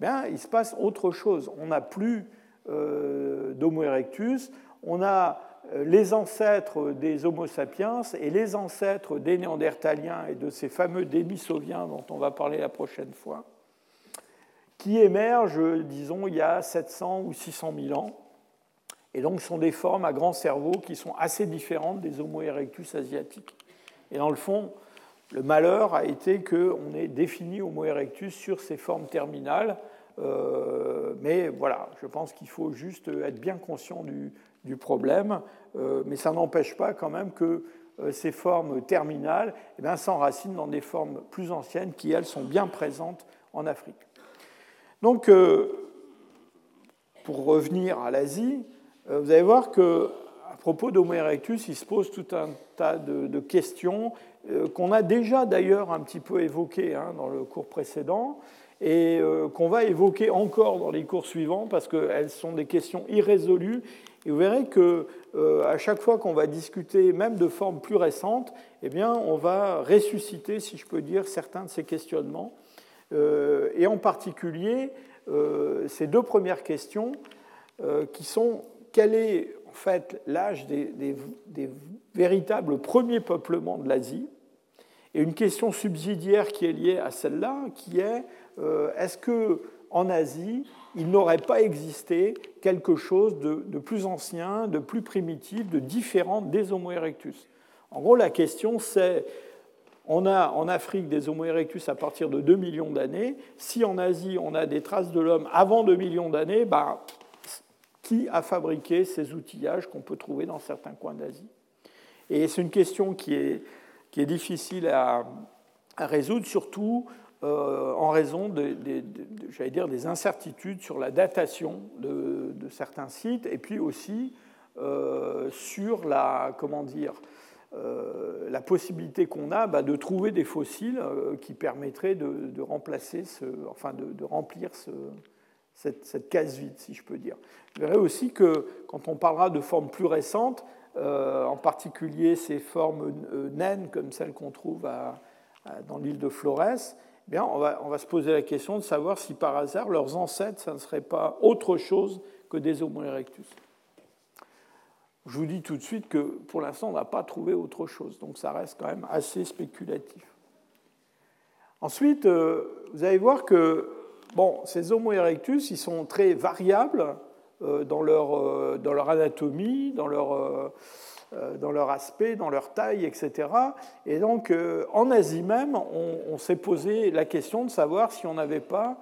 bien, il se passe autre chose. On n'a plus d'Homo erectus, on a les ancêtres des Homo sapiens et les ancêtres des Néandertaliens et de ces fameux Denisoviens dont on va parler la prochaine fois, qui émergent, disons, il y a 700 ou 600 000 ans. Et donc, sont des formes à grand cerveau qui sont assez différentes des Homo erectus asiatiques. Et dans le fond, le malheur a été qu'on ait défini Homo erectus sur ces formes terminales. Euh, mais voilà, je pense qu'il faut juste être bien conscient du, du problème, euh, mais ça n'empêche pas quand même que euh, ces formes terminales eh s'enracinent dans des formes plus anciennes qui, elles, sont bien présentes en Afrique. Donc, euh, pour revenir à l'Asie, vous allez voir que à propos d'Homo erectus, il se pose tout un tas de, questions qu'on a déjà d'ailleurs un petit peu évoquées hein, dans le cours précédent et qu'on va évoquer encore dans les cours suivants parce qu'elles sont des questions irrésolues et vous verrez que euh, à chaque fois qu'on va discuter, même de formes plus récentes, eh bien, on va ressusciter, si je peux dire, certains de ces questionnements. Euh, et en particulier, euh, ces deux premières questions qui sont quel est en fait l'âge des, véritables premiers peuplements de l'Asie? Et une question subsidiaire qui est liée à celle-là, qui est est-ce que en Asie, il n'aurait pas existé quelque chose de, plus ancien, de plus primitif, de différent des Homo erectus. En gros, la question c'est, on a en Afrique des Homo erectus à partir de 2 millions d'années. Si en Asie, on a des traces de l'homme avant 2 millions d'années, ben, qui a fabriqué ces outillages qu'on peut trouver dans certains coins d'Asie? Et c'est une question qui est, difficile à résoudre, surtout euh, en raison de, dire, des incertitudes sur la datation de, certains sites et puis aussi euh, sur la, comment dire, euh, la possibilité qu'on a bah, de trouver des fossiles qui permettraient de, remplacer ce, enfin de, remplir cette, cette, case vide, si je peux dire. Vous verrez aussi que quand on parlera de formes plus récentes, en particulier ces formes naines comme celles qu'on trouve dans l'île de Flores, On, va, se poser la question de savoir si par hasard leurs ancêtres, ça ne serait pas autre chose que des Homo erectus. Je vous dis tout de suite que pour l'instant, on n'a pas trouvé autre chose, donc ça reste quand même assez spéculatif. Ensuite, euh, vous allez voir que ces Homo erectus, ils sont très variables dans, leur, dans leur anatomie, dans leur dans leur aspect, dans leur taille, etc. Et donc, en Asie même, on, s'est posé la question de savoir si on n'avait pas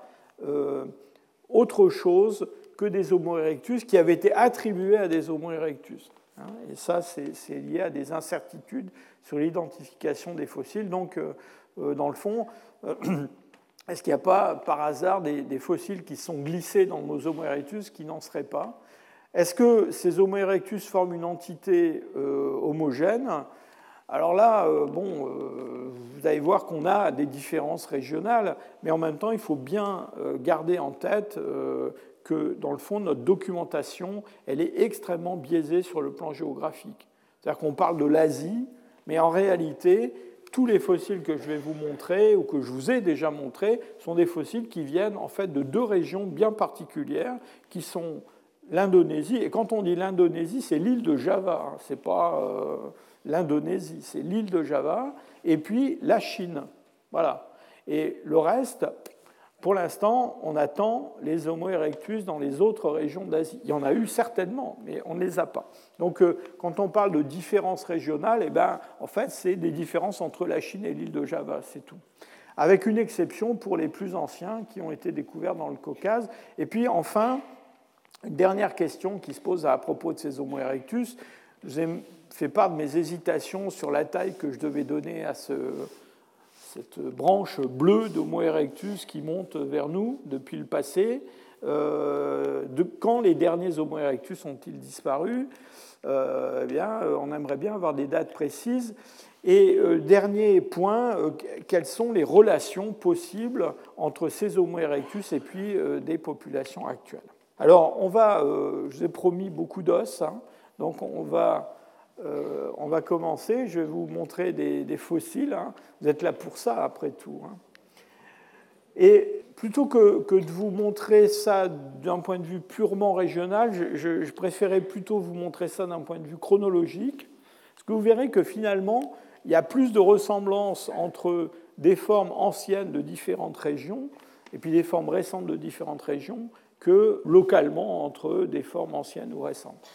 autre chose que des Homo erectus qui avaient été attribués à des Homo erectus. Hein. Et ça, c'est lié à des incertitudes sur l'identification des fossiles. Donc, euh, euh, dans le fond, euh, est-ce qu'il n'y a pas par hasard des, fossiles qui sont glissés dans nos Homo erectus qui n'en seraient pas? Est-ce que ces Homo erectus forment une entité homogène? Alors là, bon, vous allez voir qu'on a des différences régionales, mais en même temps, il faut bien garder en tête que, dans le fond, notre documentation, elle est extrêmement biaisée sur le plan géographique. C'est-à-dire qu'on parle de l'Asie, mais en réalité, tous les fossiles que je vais vous montrer ou que je vous ai déjà montrés sont des fossiles qui viennent en fait de deux régions bien particulières qui sont l'Indonésie et quand on dit l'Indonésie, c'est l'île de Java, hein. c'est pas euh, l'Indonésie, c'est l'île de Java et puis la Chine. Voilà. Et le reste, pour l'instant, on attend les Homo erectus dans les autres régions d'Asie. Il y en a eu certainement, mais on ne les a pas. Donc, euh, quand on parle de différences régionales, eh ben, en fait, c'est des différences entre la Chine et l'île de Java, c'est tout. Avec une exception pour les plus anciens qui ont été découverts dans le Caucase. Et puis, enfin, une dernière question qui se pose à propos de ces Homo erectus. Je vous ai fait part de mes hésitations sur la taille que je devais donner à ce, cette branche bleue d'Homo erectus qui monte vers nous depuis le passé. Euh, de, quand les derniers Homo erectus ont-ils disparu? Euh, eh bien, euh, On aimerait bien avoir des dates précises. Et dernier point, quelles sont les relations possibles entre ces Homo erectus et puis des populations actuelles? Alors, on va, je vous ai promis beaucoup d'os, hein. donc on va euh, on va commencer. Je vais vous montrer des, fossiles. Hein. Vous êtes là pour ça, après tout. Hein. Et plutôt que, de vous montrer ça d'un point de vue purement régional, je, préférais plutôt vous montrer ça d'un point de vue chronologique. Parce que vous verrez que finalement, il y a plus de ressemblances entre des formes anciennes de différentes régions et puis des formes récentes de différentes régions que localement entre des formes anciennes ou récentes.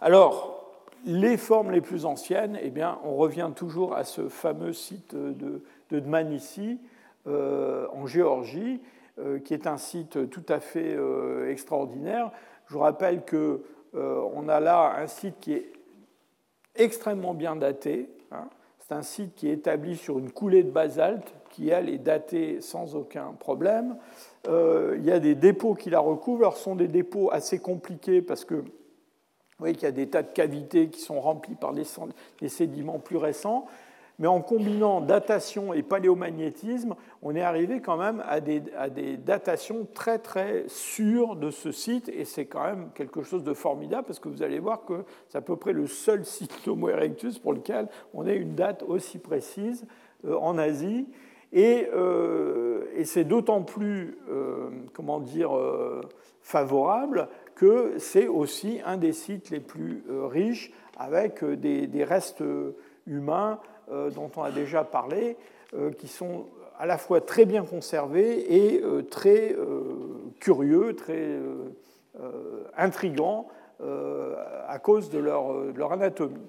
Alors, les formes les plus anciennes, eh bien, on revient toujours à ce fameux site de, de Dmanisi euh, en Géorgie, euh, qui est un site tout à fait euh, extraordinaire. Je vous rappelle qu'on on a là un site qui est extrêmement bien daté. Hein. C'est un site qui est établi sur une coulée de basalte qui, elle, est datée sans aucun problème. il y a des dépôts qui la recouvrent. Alors, ce sont des dépôts assez compliqués parce que vous voyez qu'il y a des tas de cavités qui sont remplies par des sédiments plus récents. Mais en combinant datation et paléomagnétisme, on est arrivé quand même à des, datations très très sûres de ce site, et c'est quand même quelque chose de formidable, parce que vous allez voir que c'est à peu près le seul site d'Homo erectus pour lequel on a une date aussi précise euh, en Asie. Et, euh, c'est d'autant plus, euh, comment dire, favorable que c'est aussi un des sites les plus euh, riches avec euh, des, restes euh, humains dont on a déjà parlé, qui sont à la fois très bien conservés et très curieux, très intrigants à cause de leur, de leur, anatomie.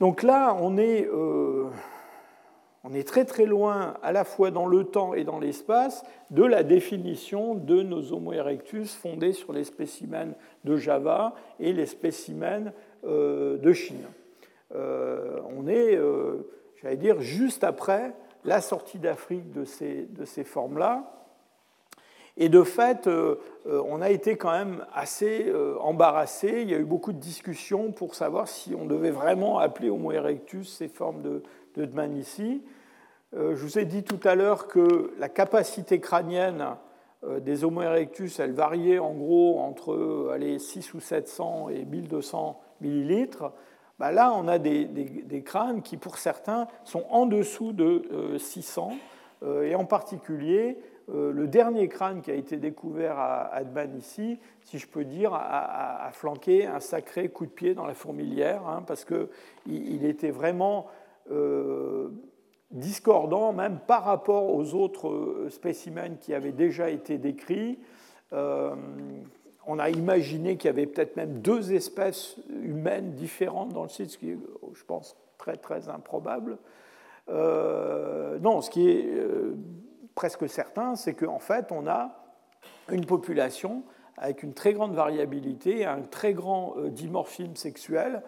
Donc là, on est on est très très loin, à la fois dans le temps et dans l'espace, de la définition de nos Homo erectus fondés sur les spécimens de Java et les spécimens euh, de Chine. Euh, on est, euh, j'allais dire, juste après la sortie d'Afrique de ces, de ces formes-là. Et de fait, on a été quand même assez embarrassé. Il y a eu beaucoup de discussions pour savoir si on devait vraiment appeler Homo erectus ces formes de, de Dmanisi. Euh, je vous ai dit tout à l'heure que la capacité crânienne euh, des Homo erectus, elle variait en gros entre allez, 6 ou 700 et 1200 millilitres. Bah là, on a des, crânes qui, pour certains, sont en dessous de 600. Euh, et en particulier, le dernier crâne qui a été découvert à, Adban ici, si je peux dire, a, flanqué un sacré coup de pied dans la fourmilière, hein, parce qu'il il était vraiment discordant même par rapport aux autres euh, spécimens qui avaient déjà été décrits. Euh, on a imaginé qu'il y avait peut-être même deux espèces humaines différentes dans le site, ce qui est, je pense, très très improbable. Euh, non, ce qui est euh, presque certain, c'est qu'en fait, on a une population avec une très grande variabilité, un très grand euh, dimorphisme sexuel.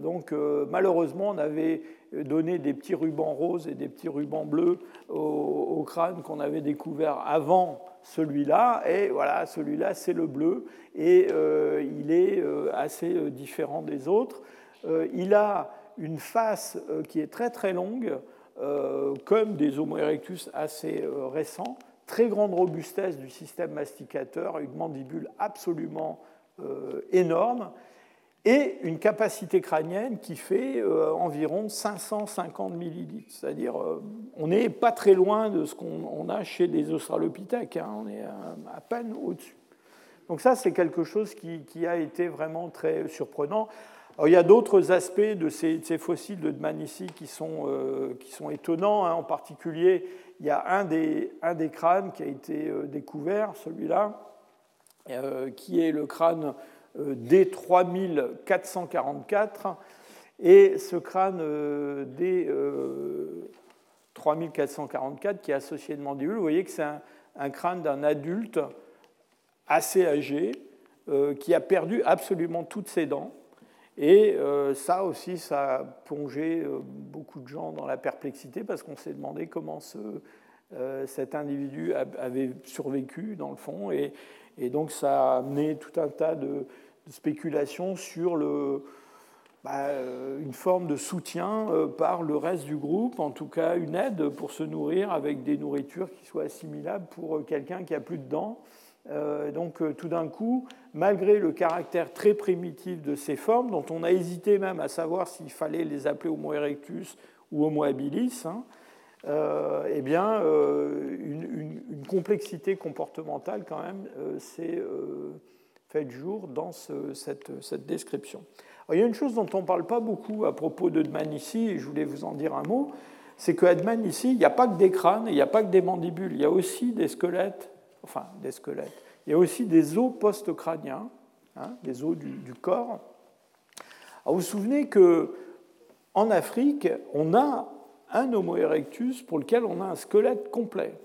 Donc, malheureusement, on avait donné des petits rubans roses et des petits rubans bleus au, crâne qu'on avait découvert avant celui-là, et voilà, celui-là, c'est le bleu, et il est assez différent des autres. il a une face euh, qui est très très longue, euh, comme des Homo erectus assez euh, récents, très grande robustesse du système masticateur, une mandibule absolument énorme, et une capacité crânienne qui fait environ 550 millilitres. C'est-à-dire, on n'est pas très loin de ce qu'on a chez les australopithèques, hein. on est à, peine au-dessus. Donc ça, c'est quelque chose qui, a été vraiment très surprenant il y a d'autres aspects de ces, fossiles de Dmanisi qui sont, euh, étonnants. Hein. En particulier, il y a un des, crânes qui a été euh, découvert, celui-là, euh, qui est le crâne D3444. Et ce crâne D3444 qui est associé de mandibule, vous voyez que c'est un, un, crâne d'un adulte assez âgé qui a perdu absolument toutes ses dents et euh, ça aussi, ça a plongé euh, beaucoup de gens dans la perplexité parce qu'on s'est demandé comment euh, cet individu avait survécu dans le fond. Et, donc ça a amené tout un tas de, spéculations sur bah, une forme de soutien par le reste du groupe, en tout cas une aide pour se nourrir avec des nourritures qui soient assimilables pour quelqu'un qui a plus de dents. Euh, donc euh, tout d'un coup, malgré le caractère très primitif de ces formes, dont on a hésité même à savoir s'il fallait les appeler Homo erectus ou Homo habilis, hein, euh, eh bien, une, complexité comportementale quand même s'est faite jour dans cette, description. il y a une chose dont on ne parle pas beaucoup à propos de ici, et je voulais vous en dire un mot, c'est que ici, il n'y a pas que des crânes, il n'y a pas que des mandibules, il y a aussi des squelettes enfin des squelettes. Il y a aussi des os post-crâniens, hein, des os du, corps. vous vous souvenez qu'en Afrique, on a un Homo erectus pour lequel on a un squelette complet,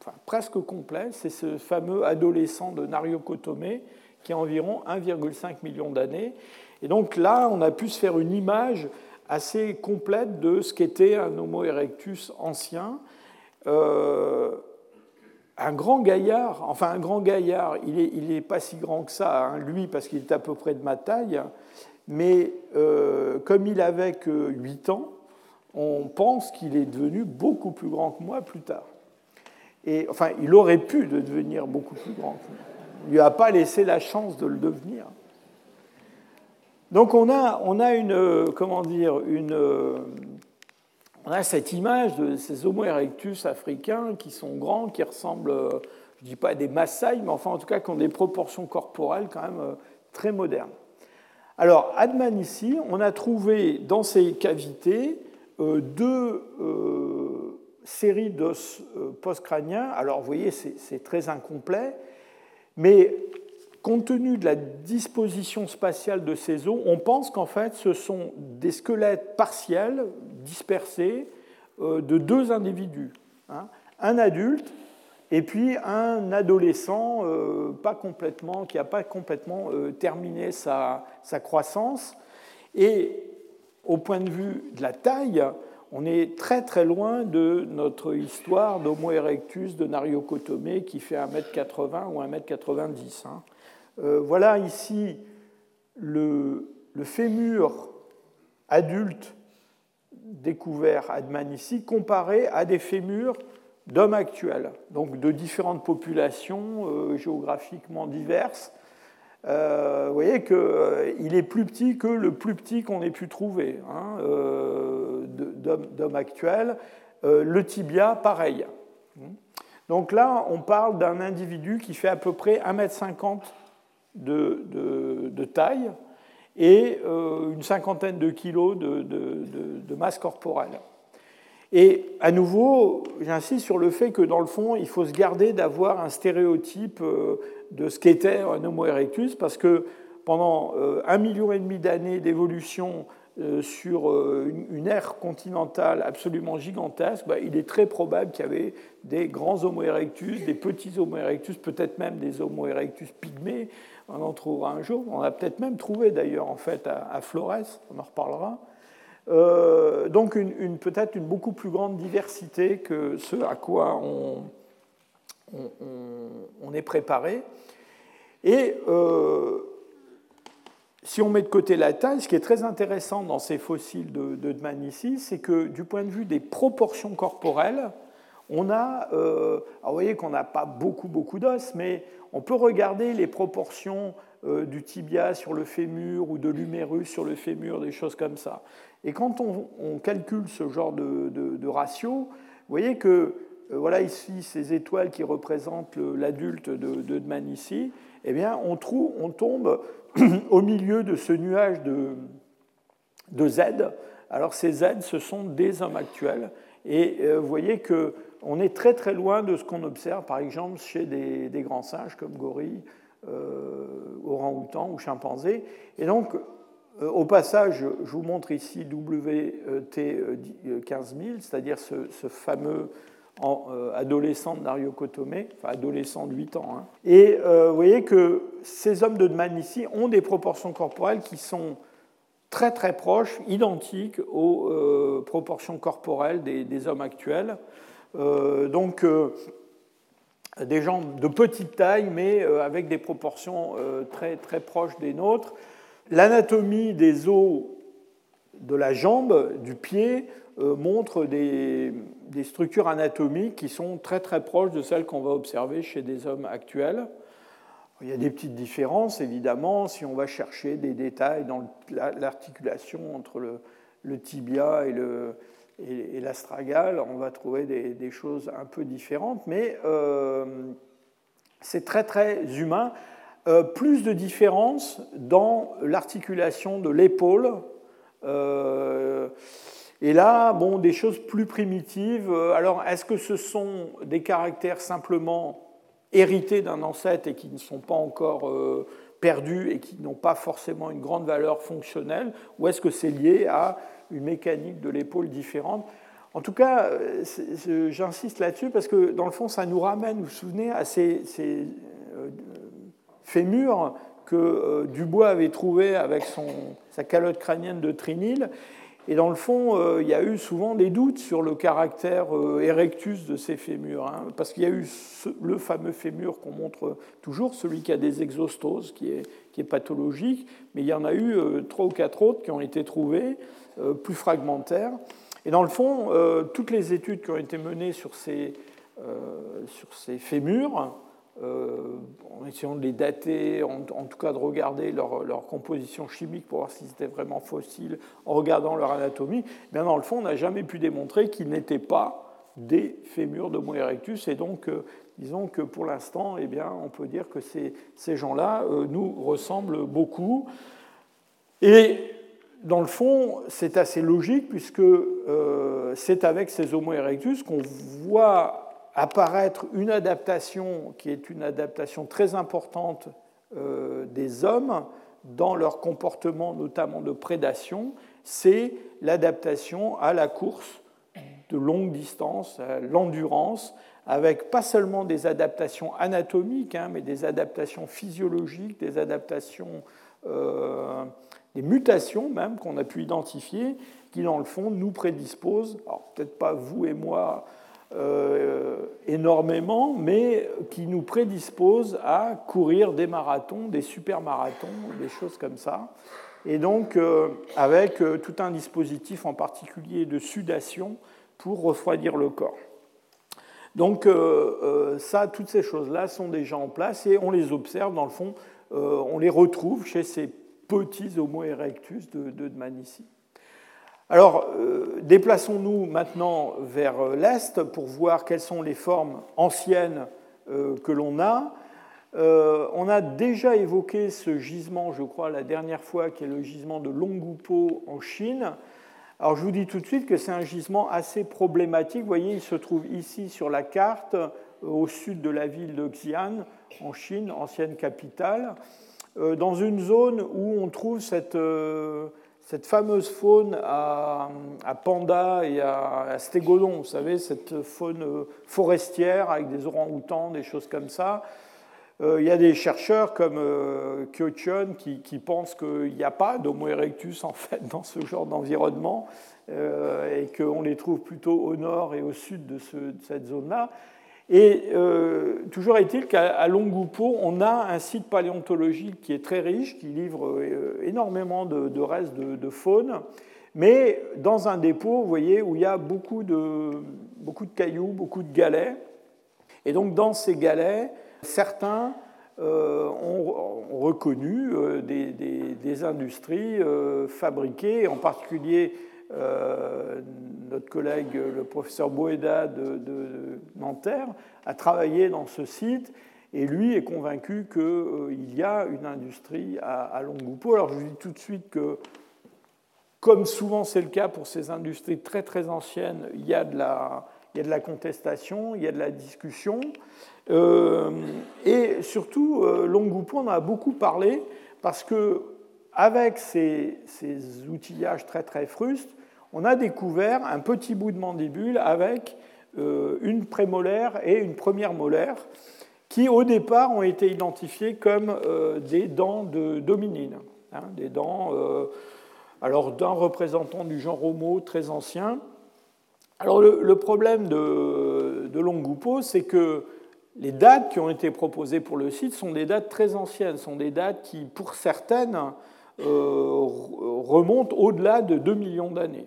enfin presque complet. C'est ce fameux adolescent de Nariokotomé qui a environ 1,5 million d'années. Et donc là, on a pu se faire une image assez complète de ce qu'était un Homo erectus ancien. Euh, un grand gaillard, enfin un grand gaillard, il n'est est pas si grand que ça, hein, lui, parce qu'il est à peu près de ma taille, mais euh, comme il avait que 8 ans, on pense qu'il est devenu beaucoup plus grand que moi plus tard. Et enfin, il aurait pu devenir beaucoup plus grand que moi. Ne lui a pas laissé la chance de le devenir. Donc on a, on a une, euh, comment dire, une, euh, on a cette image de ces Homo erectus africains qui sont grands, qui ressemblent, euh, je ne dis pas à des Maasai, mais enfin en tout cas qui ont des proportions corporelles quand même très modernes. Alors, à ici, on a trouvé dans ces cavités deux séries d'os postcrâniens. Alors, vous voyez, c'est très incomplet, mais compte tenu de la disposition spatiale de ces os, on pense qu'en fait, ce sont des squelettes partiels, dispersés, euh, de deux individus. Hein. un adulte et puis un adolescent euh, pas complètement, qui n'a pas complètement euh, terminé sa, croissance. Et au point de vue de la taille, on est très très loin de notre histoire d'Homo erectus de Nariokotomé qui fait 1m80 ou 1m90. Euh, voilà ici le, fémur adulte découvert à Dmanisi comparé à des fémurs d'hommes actuels, donc de différentes populations euh, géographiquement diverses. Euh, vous voyez qu'il est plus petit que le plus petit qu'on ait pu trouver hein, d'hommes actuels. le tibia, pareil. Donc là, on parle d'un individu qui fait à peu près 1m50 de, taille et euh, une cinquantaine de kilos de, masse corporelle. Et à nouveau, j'insiste sur le fait que dans le fond, il faut se garder d'avoir un stéréotype euh, de ce qu'était un Homo erectus, parce que pendant un million et demi d'années d'évolution sur une ère continentale absolument gigantesque, bah, il est très probable qu'il y avait des grands Homo erectus, des petits Homo erectus, peut-être même des Homo erectus pygmées. On en trouvera un jour. On a peut-être même trouvé d'ailleurs en fait à, Flores, on en reparlera. Euh, donc une, peut-être une beaucoup plus grande diversité que ce à quoi on, on, est préparé. Et euh, si on met de côté la taille, ce qui est très intéressant dans ces fossiles de, de Dmanisi, c'est que du point de vue des proportions corporelles, on a, euh, vous voyez qu'on n'a pas beaucoup, beaucoup d'os, mais on peut regarder les proportions euh, du tibia sur le fémur ou de l'humérus sur le fémur, des choses comme ça. Et quand on, calcule ce genre de, ratio, vous voyez que, voilà ici ces étoiles qui représentent l'adulte de, de Dmanisi, eh bien on, trouve, on tombe au milieu de ce nuage de, de Z. Alors ces Z, ce sont des hommes actuels. Et vous voyez que on est très très loin de ce qu'on observe par exemple chez des, grands singes comme gorilles, euh, orang-outans ou chimpanzés. Et donc, euh, au passage, je vous montre ici WT15000, c'est-à-dire ce, fameux adolescent de Dario Kotome, enfin adolescent de 8 ans. Hein. Et euh, vous voyez que ces hommes de Dman ici ont des proportions corporelles qui sont très très proches, identiques aux proportions corporelles des hommes actuels. Euh, donc, euh, des gens de petite taille, mais euh, avec des proportions très, très proches des nôtres. L'anatomie des os de la jambe, du pied, montre des, structures anatomiques qui sont très très proches de celles qu'on va observer chez des hommes actuels. Il y a des petites différences, évidemment, si on va chercher des détails dans l'articulation entre le, tibia et le, l'astragale, on va trouver des, choses un peu différentes, mais euh, c'est très très humain. Euh, plus de différences dans l'articulation de l'épaule. Euh, et là, bon, des choses plus primitives. Alors, est-ce que ce sont des caractères simplement hérités d'un ancêtre et qui ne sont pas encore perdus et qui n'ont pas forcément une grande valeur fonctionnelle, ou est-ce que c'est lié à une mécanique de l'épaule différente? En tout cas, euh, j'insiste là-dessus parce que dans le fond, ça nous ramène, vous vous souvenez, à ces, euh, fémurs que euh, Dubois avait trouvé avec son, sa calotte crânienne de trinil. Et dans le fond, il y a eu souvent des doutes sur le caractère erectus de ces fémurs, hein, parce qu'il y a eu le fameux fémur qu'on montre toujours, celui qui a des exostoses, qui est, pathologique, mais il y en a eu trois ou quatre autres qui ont été trouvés. Euh, plus fragmentaire. Et dans le fond, euh, toutes les études qui ont été menées sur ces, euh, sur ces fémurs, en essayant de les dater, en, tout cas de regarder leur, composition chimique pour voir s'ils étaient vraiment fossiles, en regardant leur anatomie, eh bien dans le fond, on n'a jamais pu démontrer qu'ils n'étaient pas des fémurs d'Homo erectus. Et donc, disons que pour l'instant, eh bien, on peut dire que ces, ces gens-là nous ressemblent beaucoup. Et dans le fond, c'est assez logique puisque euh, c'est avec ces Homo erectus qu'on voit apparaître une adaptation qui est une adaptation très importante euh, des hommes dans leur comportement, notamment de prédation, c'est l'adaptation à la course de longue distance, à l'endurance, avec pas seulement des adaptations anatomiques, hein, mais des adaptations physiologiques, des adaptations euh, des mutations même qu'on a pu identifier, qui dans le fond nous prédisposent, alors peut-être pas vous et moi énormément, mais qui nous prédisposent à courir des marathons, des super marathons, des choses comme ça. Et donc euh, avec euh, tout un dispositif en particulier de sudation pour refroidir le corps. Donc ça, toutes ces choses-là sont déjà en place et on les observe dans le fond, on les retrouve chez ces petits Homo erectus de, de Dmanisi. Alors, euh, déplaçons-nous maintenant vers euh, l'est pour voir quelles sont les formes anciennes euh, que l'on a. on a déjà évoqué ce gisement, je crois, la dernière fois, qui est le gisement de Longupo en Chine. Alors, je vous dis tout de suite que c'est un gisement assez problématique. Vous voyez, il se trouve ici sur la carte au sud de la ville de Xi'an, en Chine, ancienne capitale, dans une zone où on trouve cette, cette fameuse faune à, panda et à, stégodon, vous savez, cette faune forestière avec des orangs-outans, des choses comme ça. Euh, il y a des chercheurs comme euh, Kyo Chun qui, pensent qu'il n'y a pas d'Homo erectus en fait dans ce genre d'environnement euh, et qu'on les trouve plutôt au nord et au sud de, cette zone-là. Et toujours est-il qu'à Longupo, on a un site paléontologique qui est très riche, qui livre énormément de, restes de, faune, mais dans un dépôt, vous voyez, où il y a beaucoup de, beaucoup de cailloux, beaucoup de galets. Et donc dans ces galets, certains euh, ont, reconnu euh, des, industries euh, fabriquées, en particulier notre collègue le professeur Boeda de, Nanterre a travaillé dans ce site et lui est convaincu qu'il y a une industrie à, à Longupo. Alors je vous dis tout de suite que, comme souvent c'est le cas pour ces industries très très anciennes, il y a de la, il y a de la contestation, il y a de la discussion. Euh, et surtout, euh, Longupo en a beaucoup parlé parce que avec ces, outillages très très frustes, on a découvert un petit bout de mandibule avec euh, une prémolaire et une première molaire qui au départ ont été identifiés comme des dents de dominine, hein, des dents alors d'un représentant du genre Homo très ancien. Alors le, problème de, de c'est que les dates qui ont été proposées pour le site sont des dates très anciennes, sont des dates qui, pour certaines, euh, remontent au-delà de 2 millions d'années.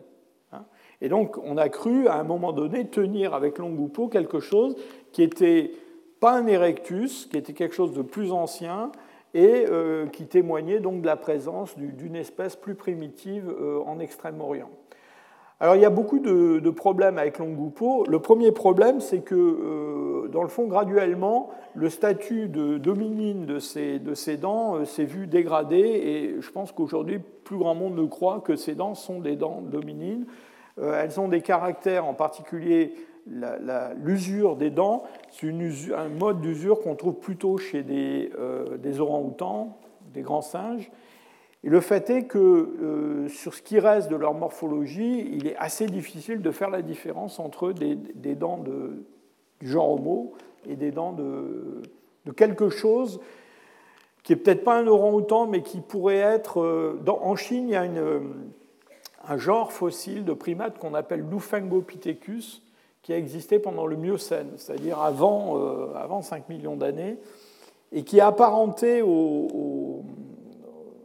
Et donc, on a cru, à un moment donné, tenir avec Longupo quelque chose qui n'était pas un erectus, qui était quelque chose de plus ancien, et euh, qui témoignait donc de la présence d'une espèce plus primitive euh, en Extrême-Orient. Alors il y a beaucoup de, problèmes avec Longupo. Le premier problème, c'est que, euh, dans le fond, graduellement, le statut de dominine de ces, de ces dents s'est vu dégradé, et je pense qu'aujourd'hui, plus grand monde ne croit que ces dents sont des dents dominines. Euh, elles ont des caractères, en particulier l'usure des dents, c'est un mode d'usure qu'on trouve plutôt chez des, des orang-outans, des grands singes, et le fait est que euh, sur ce qui reste de leur morphologie, il est assez difficile de faire la différence entre des, dents de, du genre Homo et des dents de, quelque chose qui n'est peut-être pas un orang-outan, mais qui pourrait être... Euh, en Chine, il y a un genre fossile de primate qu'on appelle Lufengopithecus, qui a existé pendant le Miocène, c'est-à-dire avant, euh, avant 5 millions d'années, et qui est apparenté au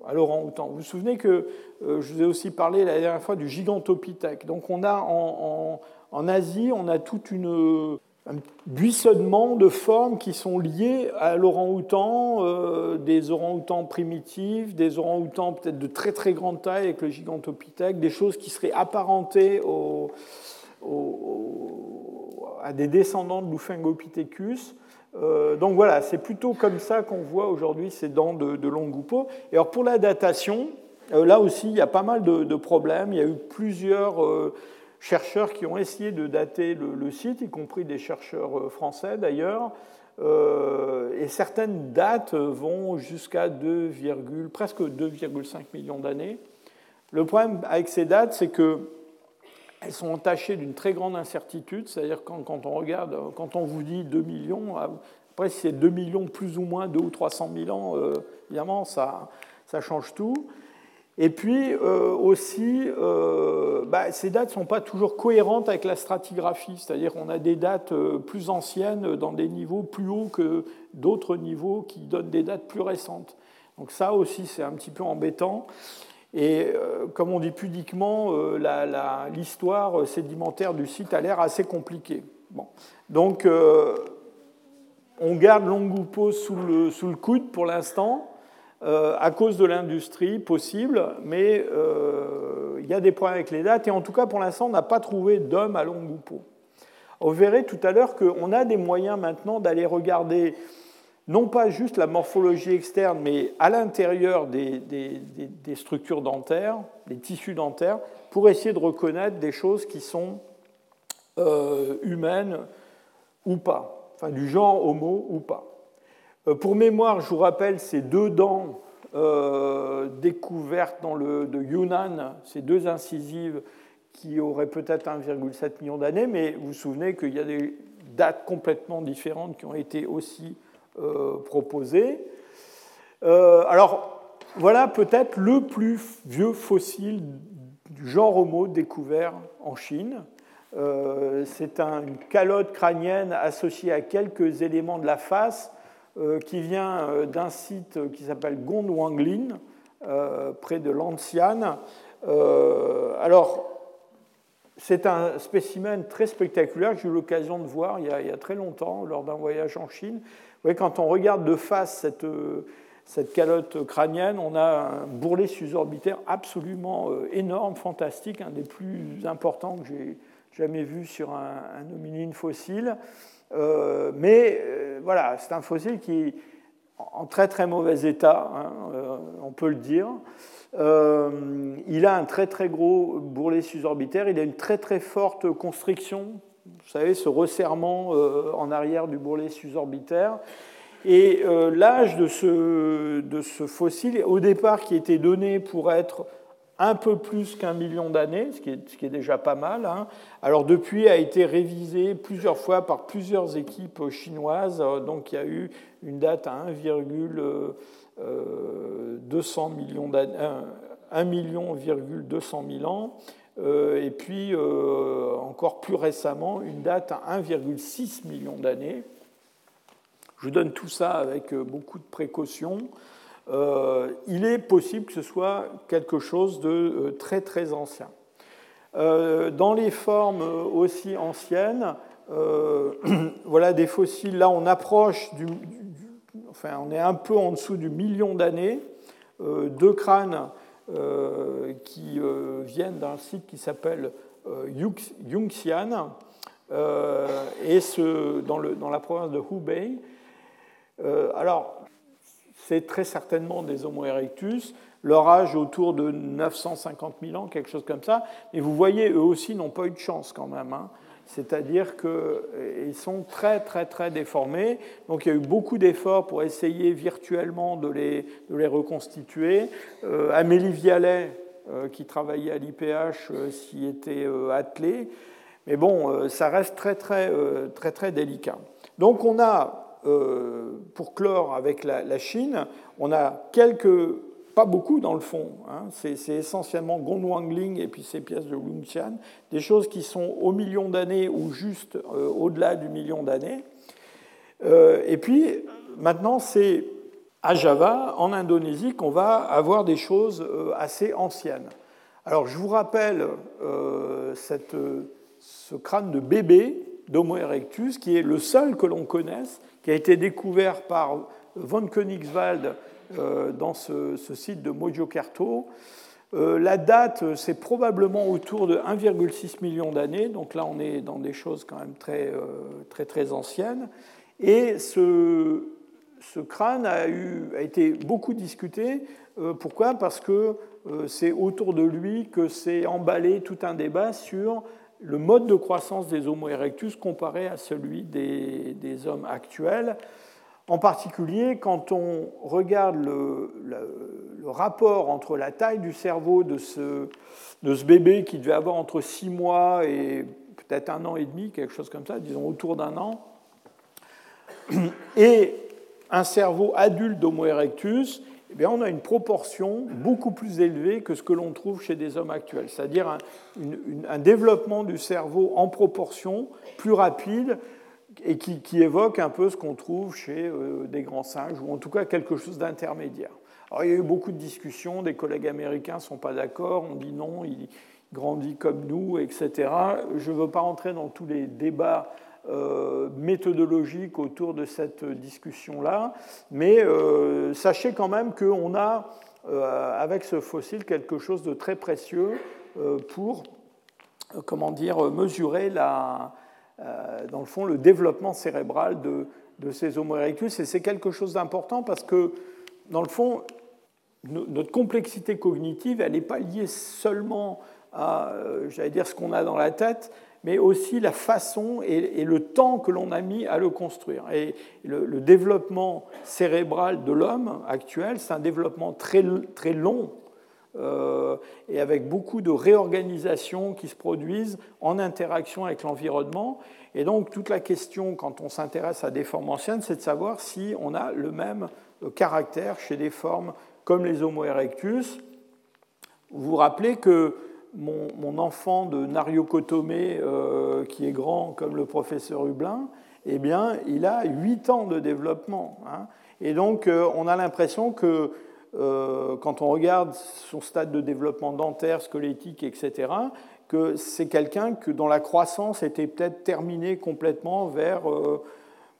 à l'orang-outan. Vous vous souvenez que euh, je vous ai aussi parlé la dernière fois du gigantopithèque. Donc on a en, Asie, on a tout une, un buissonnement de formes qui sont liées à l'orang-outan, euh, des orang-outans primitifs, des orang-outans peut-être de très très grande taille avec le gigantopithèque, des choses qui seraient apparentées à des descendants de Lufengopithecus. Euh, donc voilà, c'est plutôt comme ça qu'on voit aujourd'hui ces dents de, de Longupo. Et alors pour la datation, euh, là aussi, il y a pas mal de, problèmes. Il y a eu plusieurs chercheurs qui ont essayé de dater le, site, y compris des chercheurs français d'ailleurs. et certaines dates vont jusqu'à 2, presque 2,5 millions d'années. Le problème avec ces dates, c'est que elles sont entachées d'une très grande incertitude, c'est-à-dire quand, quand, on regarde, quand on vous dit 2 millions, après si c'est 2 millions plus ou moins 2 ou 300 000 ans, euh, évidemment ça, change tout. Et puis euh, aussi, euh, bah, ces dates ne sont pas toujours cohérentes avec la stratigraphie, c'est-à-dire qu'on a des dates plus anciennes dans des niveaux plus hauts que d'autres niveaux qui donnent des dates plus récentes. Donc ça aussi c'est un petit peu embêtant. Et euh, comme on dit pudiquement, euh, l'histoire sédimentaire du site a l'air assez compliquée. Bon. Donc, euh, on garde le, sous le coude pour l'instant, à cause de l'industrie possible, mais il y a des problèmes avec les dates, et en tout cas, pour l'instant, on n'a pas trouvé d'homme à Longupo. Vous verrez tout à l'heure qu'on a des moyens maintenant d'aller regarder non pas juste la morphologie externe, mais à l'intérieur des, structures dentaires, des tissus dentaires, pour essayer de reconnaître des choses qui sont euh, humaines ou pas. enfin du genre Homo ou pas. Pour mémoire, je vous rappelle ces deux dents découvertes dans le de Yunnan, ces deux incisives qui auraient peut-être 1,7 million d'années, mais vous vous souvenez qu'il y a des dates complètement différentes qui ont été aussi proposées. alors, voilà peut-être le plus vieux fossile du genre Homo découvert en Chine. Euh, c'est une calotte crânienne associée à quelques éléments de la face euh, qui vient euh, d'un site qui s'appelle Gondwanglin, près de Lancian. alors, c'est un spécimen très spectaculaire que j'ai eu l'occasion de voir il y, a, très longtemps lors d'un voyage en Chine. Vous voyez, quand on regarde de face cette, cette calotte crânienne, on a un bourrelet susorbitaire absolument euh, énorme, fantastique, un des plus importants que j'ai jamais vu sur un, hominine fossile. Euh, mais euh, voilà, c'est un fossile qui est en très très mauvais état, hein, on peut le dire. il a un très très gros bourrelet susorbitaire, il a une très très forte constriction, vous savez, ce resserrement en arrière du bourrelet susorbitaire. Et euh, l'âge de ce, de ce, fossile, au départ, qui était donné pour être un peu plus qu'un million d'années, ce, qui est déjà pas mal, hein. alors depuis a été révisé plusieurs fois par plusieurs équipes chinoises. Donc il y a eu une date à 1,200 euh, millions d'années. 1 million 200 000 ans, euh, et puis encore plus récemment une date à 1,6 million d'années. Je donne tout ça avec euh, beaucoup de précautions. Euh, il est possible que ce soit quelque chose de euh, très très ancien. dans les formes aussi anciennes, voilà des fossiles. Là, on approche enfin, on est un peu en dessous du million d'années. deux crânes qui viennent d'un site qui s'appelle Yungxian et ce, dans, dans, la province de Hubei. Euh, alors, c'est très certainement des Homo erectus. Leur âge autour de 950 000 ans, quelque chose comme ça. Mais vous voyez, eux aussi n'ont pas eu de chance quand même. Hein. C'est-à-dire qu'ils euh, sont très, très, très déformés. Donc il y a eu beaucoup d'efforts pour essayer virtuellement de les, de les reconstituer. Euh, Amélie Vialet, qui travaillait à l'IPH, s'y était attelée. Mais bon, ça reste très, très, très, très délicat. Donc on a euh, pour clore avec la, Chine, on a quelques, pas beaucoup dans le fond, hein. c'est essentiellement Gongwangling et puis ces pièces de Lungtian, des choses qui sont au million d'années ou juste euh, au-delà du million d'années. Euh, et puis maintenant, c'est à Java, en Indonésie, qu'on va avoir des choses assez anciennes. Alors je vous rappelle ce crâne de bébé d'Homo erectus, qui est le seul que l'on connaisse, qui a été découvert par von Königswald euh, dans ce, site de Mojokerto. Euh, la date, c'est probablement autour de 1,6 million d'années, donc là on est dans des choses quand même très euh, très, très anciennes. Et ce, crâne a, été beaucoup discuté. pourquoi? Parce que c'est autour de lui que s'est emballé tout un débat sur le mode de croissance des Homo erectus comparé à celui des, hommes actuels. En particulier, quand on regarde le, rapport entre la taille du cerveau de ce, de ce, bébé qui devait avoir entre 6 mois et peut-être un an et demi, quelque chose comme ça, disons autour d'un an, et un cerveau adulte d'Homo erectus, eh on a une proportion beaucoup plus élevée que ce que l'on trouve chez des hommes actuels, c'est-à-dire un, développement du cerveau en proportion plus rapide et qui, évoque un peu ce qu'on trouve chez euh, des grands singes, ou en tout cas quelque chose d'intermédiaire. Alors, il y a eu beaucoup de discussions, des collègues américains ne sont pas d'accord, on dit non, il grandit comme nous, etc. Je ne veux pas entrer dans tous les débats euh, méthodologique autour de cette discussion-là, mais euh, sachez quand même qu'on a, euh, avec ce fossile, quelque chose de très précieux pour, comment dire, mesurer la, dans le fond le développement cérébral de, de ces Homo erectus, et c'est quelque chose d'important parce que, dans le fond, notre complexité cognitive, elle n'est pas liée seulement à, j'allais dire, ce qu'on a dans la tête, mais aussi la façon et, le temps que l'on a mis à le construire. Et le, développement cérébral de l'homme actuel, c'est un développement très, très long euh, et avec beaucoup de réorganisations qui se produisent en interaction avec l'environnement. Et donc toute la question, quand on s'intéresse à des formes anciennes, c'est de savoir si on a le même caractère chez des formes comme les Homo erectus. Vous vous rappelez que mon, enfant de Nariokotomé, euh, qui est grand comme le professeur Hublin, eh bien, il a 8 ans de développement. Hein. Et donc, euh, on a l'impression que euh, quand on regarde son stade de développement dentaire, squelettique, etc., que c'est quelqu'un dont la croissance était peut-être terminée complètement vers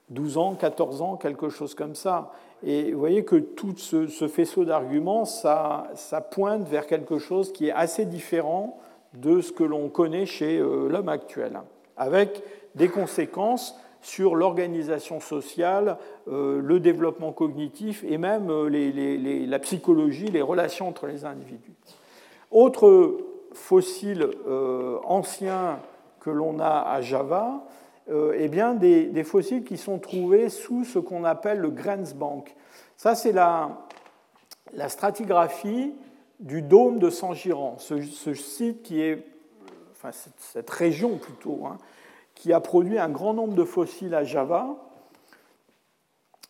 12 ans, 14 ans, quelque chose comme ça. Et vous voyez que tout ce, faisceau d'arguments, ça, pointe vers quelque chose qui est assez différent de ce que l'on connaît chez euh, l'homme actuel, avec des conséquences sur l'organisation sociale, euh, le développement cognitif et même euh, la psychologie, les relations entre les individus. Autre fossile ancien que l'on a à Java, eh bien, des, fossiles qui sont trouvés sous ce qu'on appelle le Grenzbank. Ça, c'est la, stratigraphie du dôme de Sangiran, ce, site qui est, enfin cette région plutôt, hein, qui a produit un grand nombre de fossiles à Java.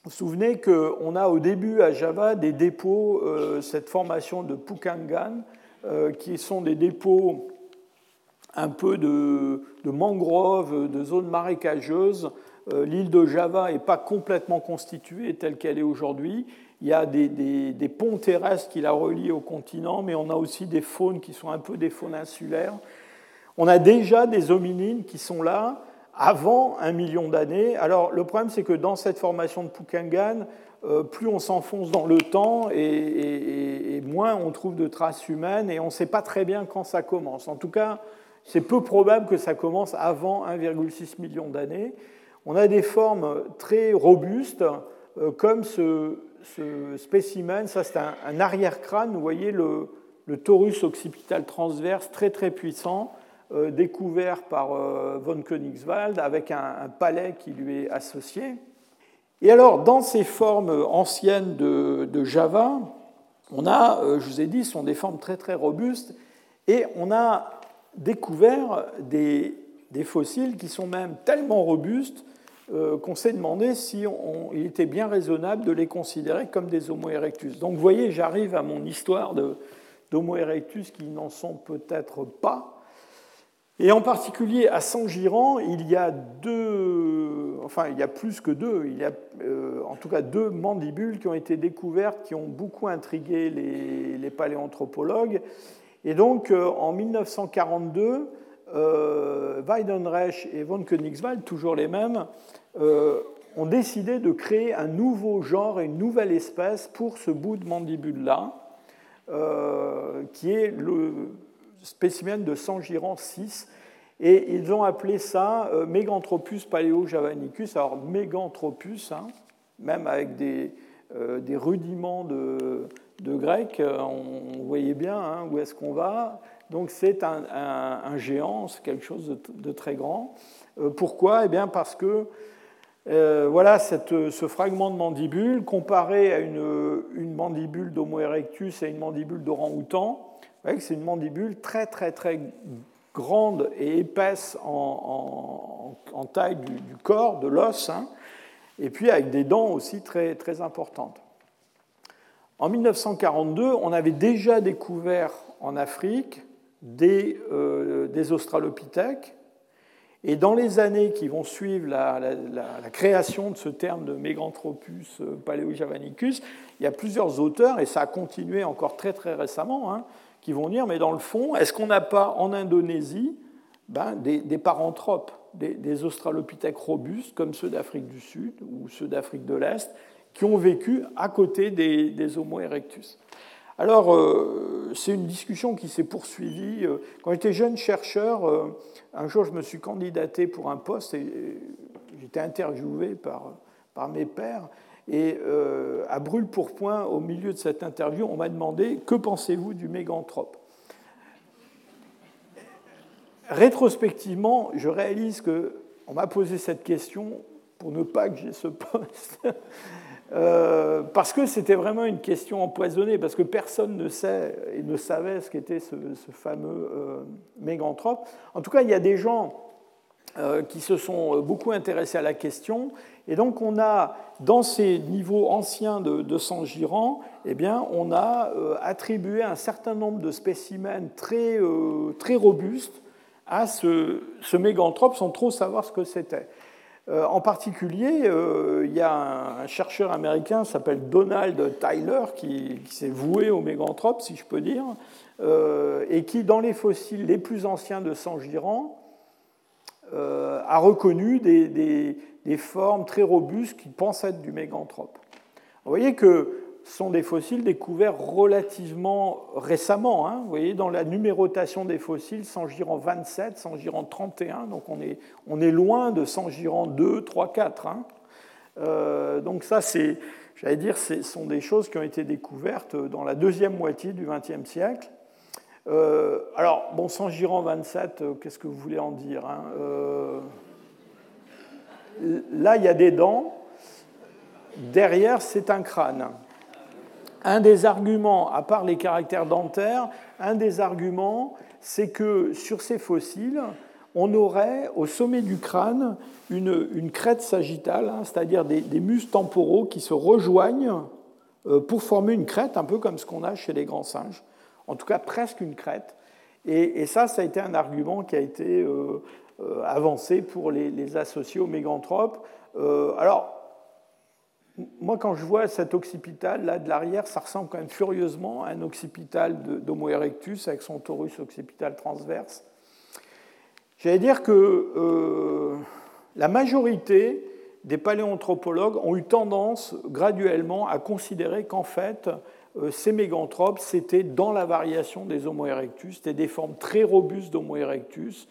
Vous vous souvenez qu'on a au début à Java des dépôts, euh, cette formation de Pukangan, euh, qui sont des dépôts un peu de, mangroves, de zones marécageuses. Euh, l'île de Java n'est pas complètement constituée telle qu'elle est aujourd'hui. Il y a des, ponts terrestres qui la relient au continent, mais on a aussi des faunes qui sont un peu des faunes insulaires. On a déjà des hominines qui sont là avant un million d'années. Alors le problème, c'est que dans cette formation de Pukangan, euh, plus on s'enfonce dans le temps et, et, moins on trouve de traces humaines et on ne sait pas très bien quand ça commence. En tout cas, c'est peu probable que ça commence avant 1,6 million d'années. On a des formes très robustes, euh, comme ce, spécimen. Ça, c'est un, arrière-crâne. Vous voyez le, torus occipital transverse très très puissant, euh, découvert par euh, von Königswald, avec un, palais qui lui est associé. Et alors, dans ces formes anciennes de, de Java, on a, je vous ai dit, sont des formes très très robustes, et on a découvert des, fossiles qui sont même tellement robustes euh, qu'on s'est demandé si il était bien raisonnable de les considérer comme des Homo erectus. Donc vous voyez, j'arrive à mon histoire d'Homo erectus qui n'en sont peut-être pas. Et en particulier à Saint-Giran, il y a deux, enfin il y a plus que deux, il y a euh, en tout cas deux mandibules qui ont été découvertes, qui ont beaucoup intrigué les, les paléanthropologues et donc, euh, en 1942, euh, Weidenreich et von Königswald, toujours les mêmes, euh, ont décidé de créer un nouveau genre et une nouvelle espèce pour ce bout de mandibule-là, qui est le spécimen de Sangiran 6. Et ils ont appelé ça Meganthropus paleojavanicus. Alors, Meganthropus, hein, même avec des rudiments de, de grec, euh, on voyait bien hein, où est-ce qu'on va. Donc c'est un, géant, c'est quelque chose de, très grand. Euh, pourquoi? Eh bien parce que euh, voilà ce fragment de mandibule comparé à une, mandibule d'Homo erectus et une mandibule d'orang-outan. C'est une mandibule très très très grande et épaisse en, taille du, corps, de l'os, hein, et puis avec des dents aussi très, très importantes. En 1942, on avait déjà découvert en Afrique des, euh, australopithèques. Et dans les années qui vont suivre la, création de ce terme de Meganthropus euh, paleojavanicus, il y a plusieurs auteurs, et ça a continué encore très très récemment, hein, qui vont dire, mais dans le fond, est-ce qu'on n'a pas en Indonésie ben, des, paranthropes, des, des australopithèques robustes comme ceux d'Afrique du Sud ou ceux d'Afrique de l'Est, qui ont vécu à côté des, Homo erectus. Alors, euh, c'est une discussion qui s'est poursuivie. Euh, quand j'étais jeune chercheur, euh, un jour, je me suis candidaté pour un poste et j'étais interviewé par, par mes pairs. Et à brûle-pourpoint, au milieu de cette interview, on m'a demandé Que pensez-vous du méganthrope? Rétrospectivement, je réalise qu'on m'a posé cette question pour ne pas que j'ai ce poste. Euh, parce que c'était vraiment une question empoisonnée, parce que personne ne sait et ne savait ce qu'était ce, fameux euh, méganthrope. En tout cas, il y a des gens euh, qui se sont beaucoup intéressés à la question, et donc on a, dans ces niveaux anciens de, de sang girant, eh bien, on a attribué un certain nombre de spécimens très, très robustes à ce, ce méganthrope sans trop savoir ce que c'était. Euh, en particulier, euh, il y a un, chercheur américain s'appelle Donald Tyler, qui, s'est voué au méganthrope, si je peux dire, euh, et qui, dans les fossiles les plus anciens de sang girant, a reconnu des, des, formes très robustes qui pensent être du méganthrope. Vous voyez que sont des fossiles découverts relativement récemment. Hein. Vous voyez, dans la numérotation des fossiles, Sangirant 27, Sangirant 31, donc on est, loin de Sangirant 2, 3, 4. donc ça, c'est, j'allais dire, ce sont des choses qui ont été découvertes dans la deuxième moitié du XXe siècle. Euh, alors, bon, Sangirant 27, euh, qu'est-ce que vous voulez en dire hein euh, Là, il y a des dents. Derrière, c'est un crâne un des arguments, à part les caractères dentaires, un des arguments, c'est que sur ces fossiles, on aurait au sommet du crâne une, crête sagittale, hein, c'est-à-dire des, muscles temporaux qui se rejoignent euh, pour former une crête, un peu comme ce qu'on a chez les grands singes, en tout cas presque une crête. Et, ça, ça a été un argument qui a été euh, euh, avancé pour les, les associer aux méganthropes. alors, moi, quand je vois cet occipital là de l'arrière, ça ressemble quand même furieusement à un occipital d'Homo erectus avec son torus occipital transverse. J'allais dire que euh, la majorité des paléanthropologues ont eu tendance graduellement à considérer qu'en fait, euh, ces méganthropes, c'était dans la variation des Homo erectus, c'était des formes très robustes d'Homo erectus,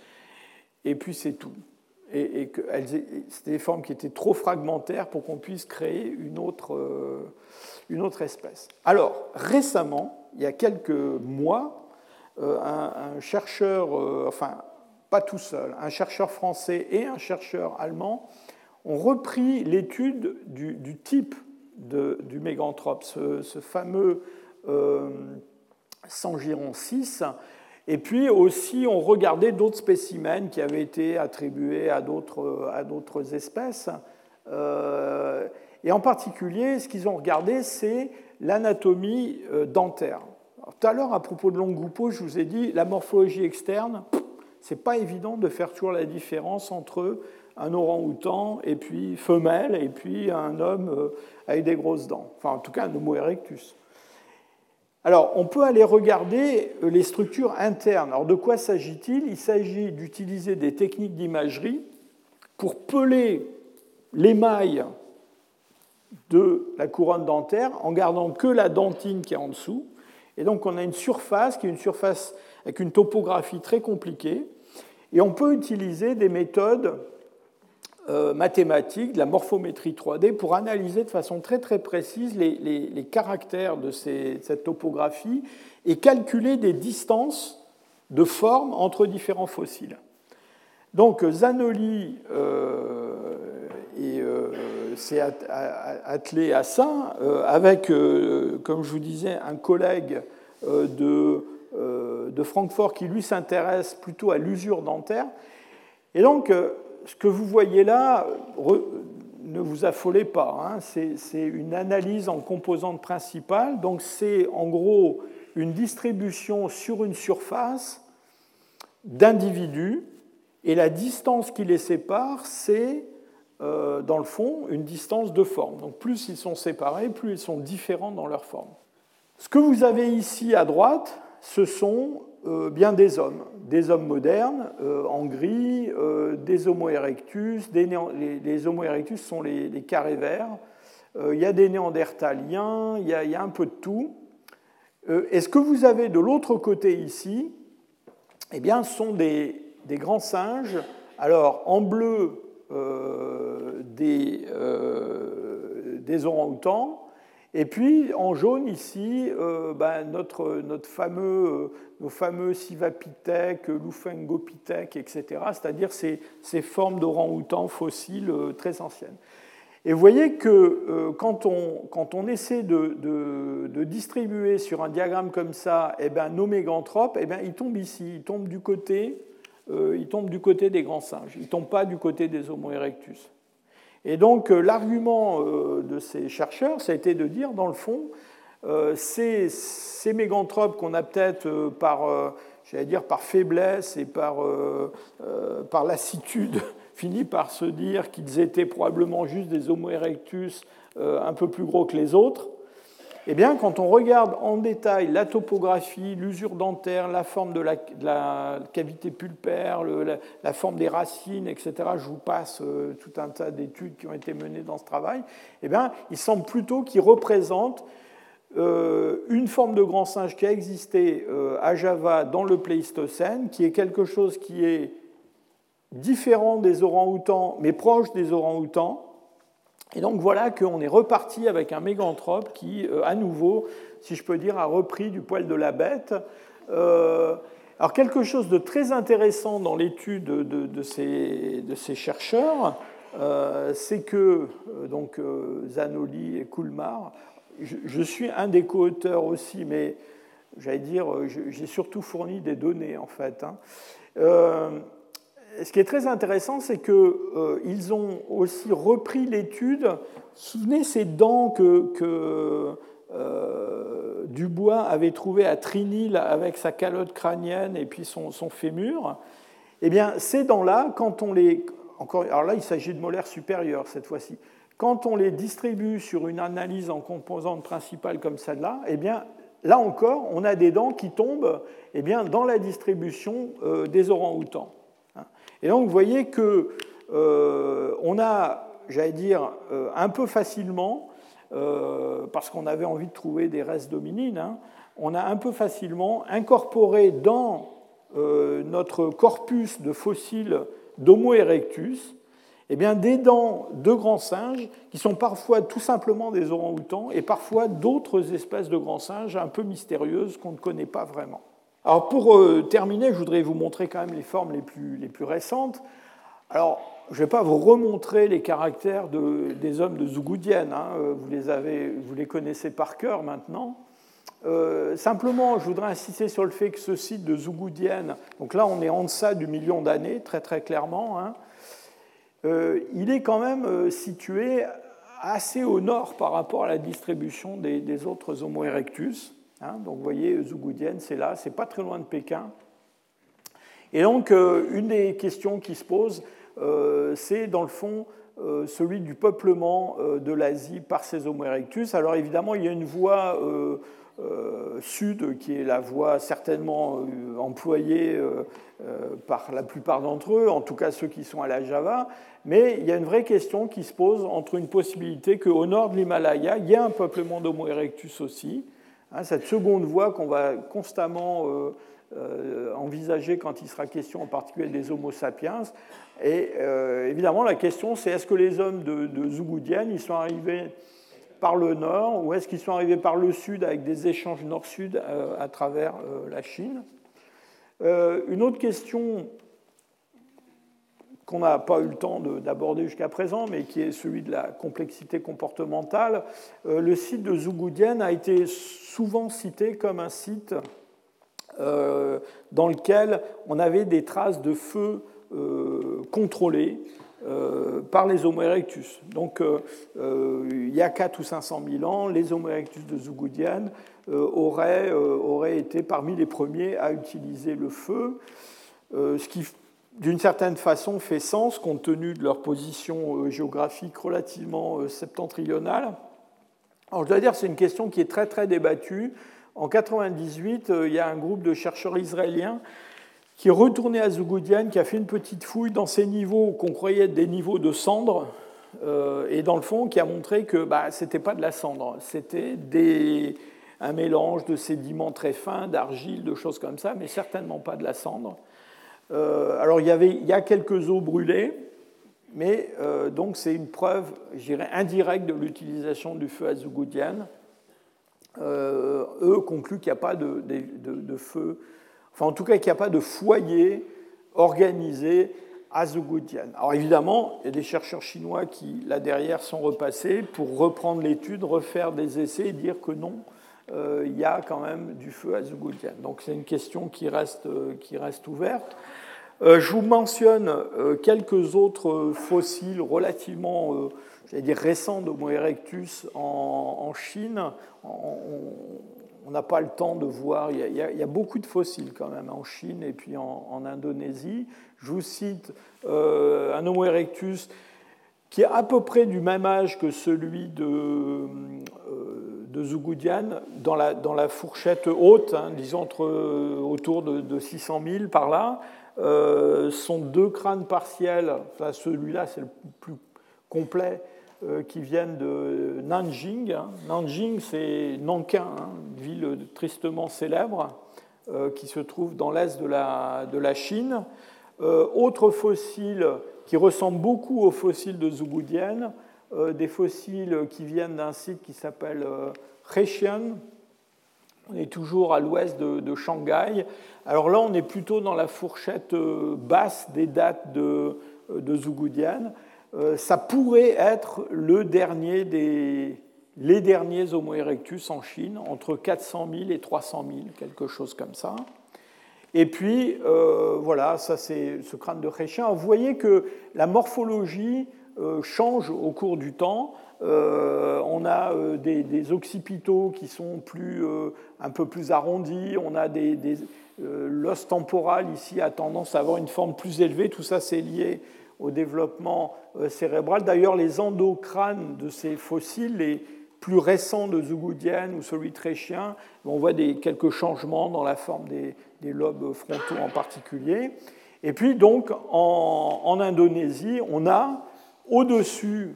et puis c'est tout et, que c'était des formes qui étaient trop fragmentaires pour qu'on puisse créer une autre, euh, une autre espèce. Alors, récemment, il y a quelques mois, euh, un, chercheur, euh, enfin, pas tout seul, un chercheur français et un chercheur allemand ont repris l'étude du, type de, du méganthrope, ce, ce fameux Sangiron 6, et puis aussi, on regardait d'autres spécimens qui avaient été attribués à d'autres espèces. Euh, et en particulier, ce qu'ils ont regardé, c'est l'anatomie euh, dentaire. tout à l'heure, à propos de Longoupo, je vous ai dit, la morphologie externe, c'est pas évident de faire toujours la différence entre un orang-outan et puis femelle et puis un homme euh, avec des grosses dents. Enfin, en tout cas, un Homo erectus. Alors, on peut aller regarder euh, les structures internes. Alors, de quoi s'agit-il? Il, s'agit d'utiliser des techniques d'imagerie pour peler l'émail de la couronne dentaire en gardant que la dentine qui est en dessous. Et donc, on a une surface qui est une surface avec une topographie très compliquée. Et on peut utiliser des méthodes euh, mathématiques, de la morphométrie 3D, pour analyser de façon très très précise les, caractères de cette topographie et calculer des distances de forme entre différents fossiles. Donc Zanoli euh, euh, s'est attelé à ça avec, comme je vous disais, un collègue de, de Francfort qui lui s'intéresse plutôt à l'usure dentaire. Et donc ce que vous voyez là, ne vous affolez pas, hein. c'est une analyse en composantes principales, donc c'est en gros une distribution sur une surface d'individus, et la distance qui les sépare, c'est euh, dans le fond une distance de forme. Donc plus ils sont séparés, plus ils sont différents dans leur forme. Ce que vous avez ici à droite, ce sont euh, bien des hommes, des hommes modernes euh, en gris, euh, des Homo erectus, les, Homo erectus sont les, carrés verts, il y a des néandertaliens, il y a, un peu de tout. et ce que vous avez de l'autre côté ici, eh bien, sont des, grands singes. Alors, en bleu, des, des orang-outans, Et puis en jaune ici, euh, ben, notre, fameux, euh, nos fameux Sivapithèques, Lufengopithèques, etc., c'est-à-dire ces, formes d'orang-outan fossiles euh, très anciennes. Et vous voyez que quand, on, quand, on, essaie de, distribuer sur un diagramme comme ça eh ben, nos méganthropes, eh ben, ils tombent ici, ils tombent du côté, ils tombent du côté des grands singes, ils ne tombent pas du côté des Homo erectus. Et donc euh, l'argument euh, de ces chercheurs, ça a été de dire, dans le fond, euh, ces, ces méganthropes qu'on a peut-être par faiblesse et par, par lassitude, fini par se dire qu'ils étaient probablement juste des Homo erectus un peu plus gros que les autres, eh bien, quand on regarde en détail la topographie, l'usure dentaire, la forme de la, cavité pulpaire, la, forme des racines, etc., je vous passe euh, tout un tas d'études qui ont été menées dans ce travail, eh bien, il semble plutôt qu'il représente euh, une forme de grand singe qui a existé euh, à Java dans le Pléistocène, qui est quelque chose qui est différent des orang-outans, mais proche des orang-outans, et donc voilà qu'on est reparti avec un méganthrope qui, euh, à nouveau, si je peux dire, a repris du poil de la bête. Euh, alors quelque chose de très intéressant dans l'étude de, ces, de, ces, chercheurs, euh, c'est que donc Zanoli et Kulmar, je, suis un des co-auteurs aussi, mais j'allais dire, j'ai surtout fourni des données en fait. Hein ce qui est très intéressant, c'est qu'ils euh, ont aussi repris l'étude. Souvenez ces dents que, euh, Dubois avait trouvées à Trinil avec sa calotte crânienne et puis son, fémur. Eh bien, ces dents-là, quand on les. Encore, alors là, il s'agit de molaires supérieurs cette fois-ci. Quand on les distribue sur une analyse en composantes principales comme celle-là, eh bien, là encore, on a des dents qui tombent eh bien, dans la distribution euh, des orangs-outans. Et donc, vous voyez que euh, on a, j'allais dire, euh, un peu facilement, euh, parce qu'on avait envie de trouver des restes dominines, hein, on a un peu facilement incorporé dans notre corpus de fossiles d'Homo erectus eh bien, des dents de grands singes qui sont parfois tout simplement des orang-outans et parfois d'autres espèces de grands singes un peu mystérieuses qu'on ne connaît pas vraiment. Alors pour euh, terminer, je voudrais vous montrer quand même les formes les plus, récentes. Alors, je ne vais pas vous remontrer les caractères de, des hommes de Zougoudienne, hein. Euh, vous, les avez, vous les connaissez par cœur maintenant. Euh, simplement, je voudrais insister sur le fait que ce site de Zougoudienne, donc là on est en deçà du million d'années, très très clairement, hein, il est quand même situé assez au nord par rapport à la distribution des autres Homo erectus. Hein, donc vous voyez, Zougoudienne, c'est là, c'est pas très loin de Pékin. Et donc, euh, une des questions qui se pose, euh, c'est dans le fond euh, celui du peuplement de l'Asie par ces Homo erectus. Alors évidemment, il y a une voie sud qui est la voie certainement employée par la plupart d'entre eux, en tout cas ceux qui sont à la Java, mais il y a une vraie question qui se pose entre une possibilité qu'au nord de l'Himalaya, il y a un peuplement d'Homo erectus aussi, Hein, cette seconde voie qu'on va constamment euh, euh, envisager quand il sera question en particulier des Homo sapiens. Et euh, évidemment, la question, c'est est-ce que les hommes de, de Zougoudienne, ils sont arrivés par le nord ou est-ce qu'ils sont arrivés par le sud avec des échanges nord-sud à travers la Chine? Une autre question qu'on n'a pas eu le temps d'aborder jusqu'à présent, mais qui est celui de la complexité comportementale. Euh, le site de Zougoudienne a été souvent cité comme un site euh, dans lequel on avait des traces de feu euh, contrôlées par les Homo erectus. Donc, il y a 4 ou 500 000 ans, les Homo erectus de Zougoudienne auraient, auraient, été parmi les premiers à utiliser le feu, ce qui d'une certaine façon, fait sens compte tenu de leur position euh, géographique relativement euh, septentrionale. Alors, je dois dire, c'est une question qui est très très débattue. En 1998, euh, il y a un groupe de chercheurs israéliens qui est retourné à Zougoudienne, qui a fait une petite fouille dans ces niveaux qu'on croyait être des niveaux de cendres, et dans le fond, qui a montré que bah, ce n'était pas de la cendre, c'était un mélange de sédiments très fins, d'argile, de choses comme ça, mais certainement pas de la cendre. Euh, alors il y, avait, il y a quelques eaux brûlées, mais euh, donc c'est une preuve, je indirecte de l'utilisation du feu à Zougoudienne. eux concluent qu'il n'y a pas de, feu, enfin en tout cas qu'il n'y a pas de foyer organisé à Zougoudian. Alors évidemment, il y a des chercheurs chinois qui, là derrière, sont repassés pour reprendre l'étude, refaire des essais et dire que non, euh, il y a quand même du feu à Zougoudian. Donc c'est une question qui reste, euh, qui reste ouverte. Euh, je vous mentionne quelques autres fossiles relativement dire récents d'Homo erectus en, Chine. on n'a pas le temps de voir, il y, a, beaucoup de fossiles quand même en Chine et puis en, Indonésie. Je vous cite un Homo erectus qui est à peu près du même âge que celui de, de Zougoudian dans la, fourchette haute, hein, disons entre, autour de, 600 000 par là, euh, sont deux crânes partiels, celui-là c'est le plus complet, euh, qui viennent de Nanjing. Hein. Nanjing c'est Nankin, hein, une ville tristement célèbre, euh, qui se trouve dans l'est de la, Chine. autre fossile qui ressemble beaucoup aux fossiles de Zougoudian, euh, des fossiles qui viennent d'un site qui s'appelle euh, Hexian. On est toujours à l'ouest de, Shanghai. Alors là, on est plutôt dans la fourchette euh, basse des dates de, de. Ça pourrait être le dernier des, les derniers Homo erectus en Chine, entre 400 000 et 300 000, quelque chose comme ça. Et puis, voilà, ça c'est ce crâne de Hexian. Vous voyez que la morphologie euh, change au cours du temps. Euh, on a euh, des, occipitaux qui sont plus, un peu plus arrondis, on a des, l'os temporal ici a tendance à avoir une forme plus élevée, tout ça c'est lié au développement cérébral. D'ailleurs, les endocrânes de ces fossiles, les plus récents de Zougoudian ou celui tréchien, on voit des, quelques changements dans la forme des, lobes frontaux en particulier. Et puis donc en Indonésie, on a au-dessus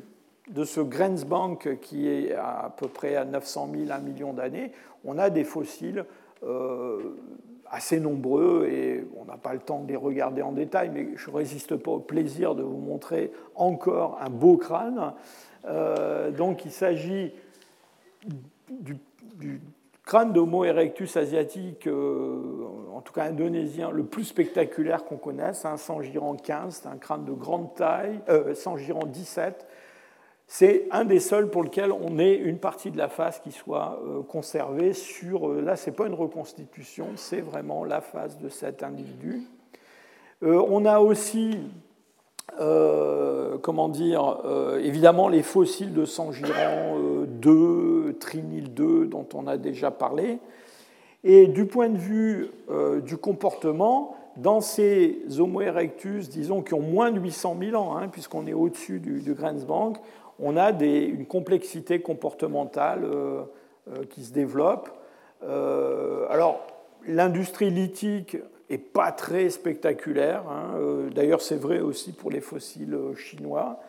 de ce Grenzbank qui est à peu près à 900 000, 1 million d'années, on a des fossiles euh, assez nombreux et on n'a pas le temps de les regarder en détail, mais je ne résiste pas au plaisir de vous montrer encore un beau crâne. Euh, donc il s'agit du, crâne d'Homo erectus asiatique, euh, en tout cas indonésien, le plus spectaculaire qu'on connaisse, hein, Sangiran 15, c'est un crâne de grande taille, euh, Sangiran 17, c'est un des seuls pour lequel on ait une partie de la face qui soit euh, conservée sur. Euh, là, ce n'est pas une reconstitution, c'est vraiment la face de cet individu. on a aussi euh, comment dire, euh, évidemment les fossiles de Sangiran 2, euh, Trinil 2, dont on a déjà parlé. Et du point de vue du comportement, dans ces Homo erectus, disons, qui ont moins de 800 000 ans, hein, puisqu'on est au-dessus du, du Grenzbank, on a des, une complexité comportementale qui se développe. alors, l'industrie lithique et pas très spectaculaire. Hein. Euh, d'ailleurs, c'est vrai aussi pour les fossiles euh, chinois.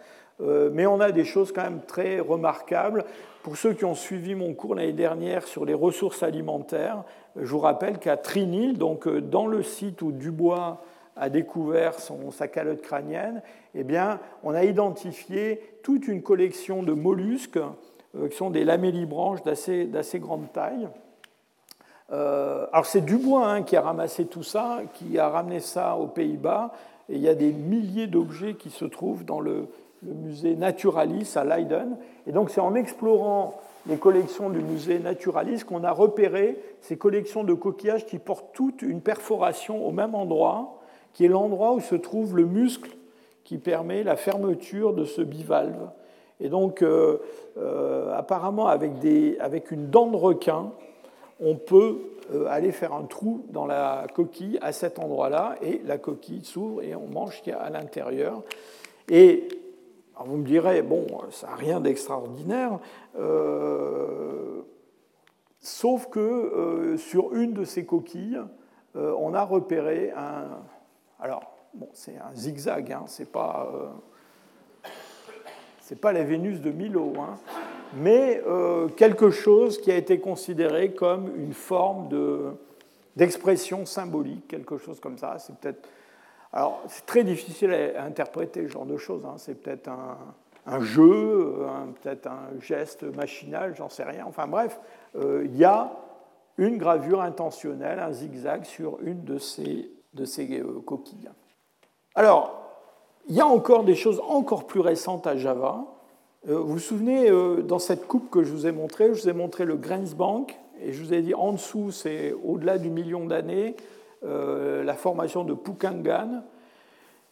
Euh, mais on a des choses quand même très remarquables. Pour ceux qui ont suivi mon cours l'année dernière sur les ressources alimentaires, je vous rappelle qu'à Trinil, donc dans le site où Dubois a découvert son, sa calotte crânienne, eh bien, on a identifié toute une collection de mollusques qui sont des lamellibranches d'assez grande taille. Euh, alors c'est Dubois hein, qui a ramassé tout ça, qui a ramené ça aux Pays-Bas, et il y a des milliers d'objets qui se trouvent dans le, musée Naturalis à Leiden. Et donc c'est en explorant les collections du musée Naturalis qu'on a repéré ces collections de coquillages qui portent toutes une perforation au même endroit, qui est l'endroit où se trouve le muscle qui permet la fermeture de ce bivalve. Et donc, euh, euh, apparemment, avec, une dent de requin, on peut euh, aller faire un trou dans la coquille à cet endroit-là, et la coquille s'ouvre et on mange ce qu'il y a à l'intérieur. Et vous me direz, bon, ça n'a rien d'extraordinaire, euh, sauf que euh, sur une de ces coquilles, on a repéré un. Alors, bon, c'est un zigzag, hein, c'est pas. pas la Vénus de Milo, hein, mais euh, quelque chose qui a été considéré comme une forme d'expression symbolique, quelque chose comme ça. C'est peut-être. Alors, c'est très difficile à interpréter ce genre de choses. Hein. C'est peut-être un, un jeu, peut-être un geste machinal, j'en sais rien. Enfin bref, il y a une gravure intentionnelle, un zigzag sur une de ces, de ces coquilles. Alors, il y a encore des choses encore plus récentes à Java. Vous vous souvenez, dans cette coupe que je vous ai montrée, je vous ai montré le Grenzbank, et je vous ai dit en dessous, c'est au-delà du million d'années, la formation de Pukangan,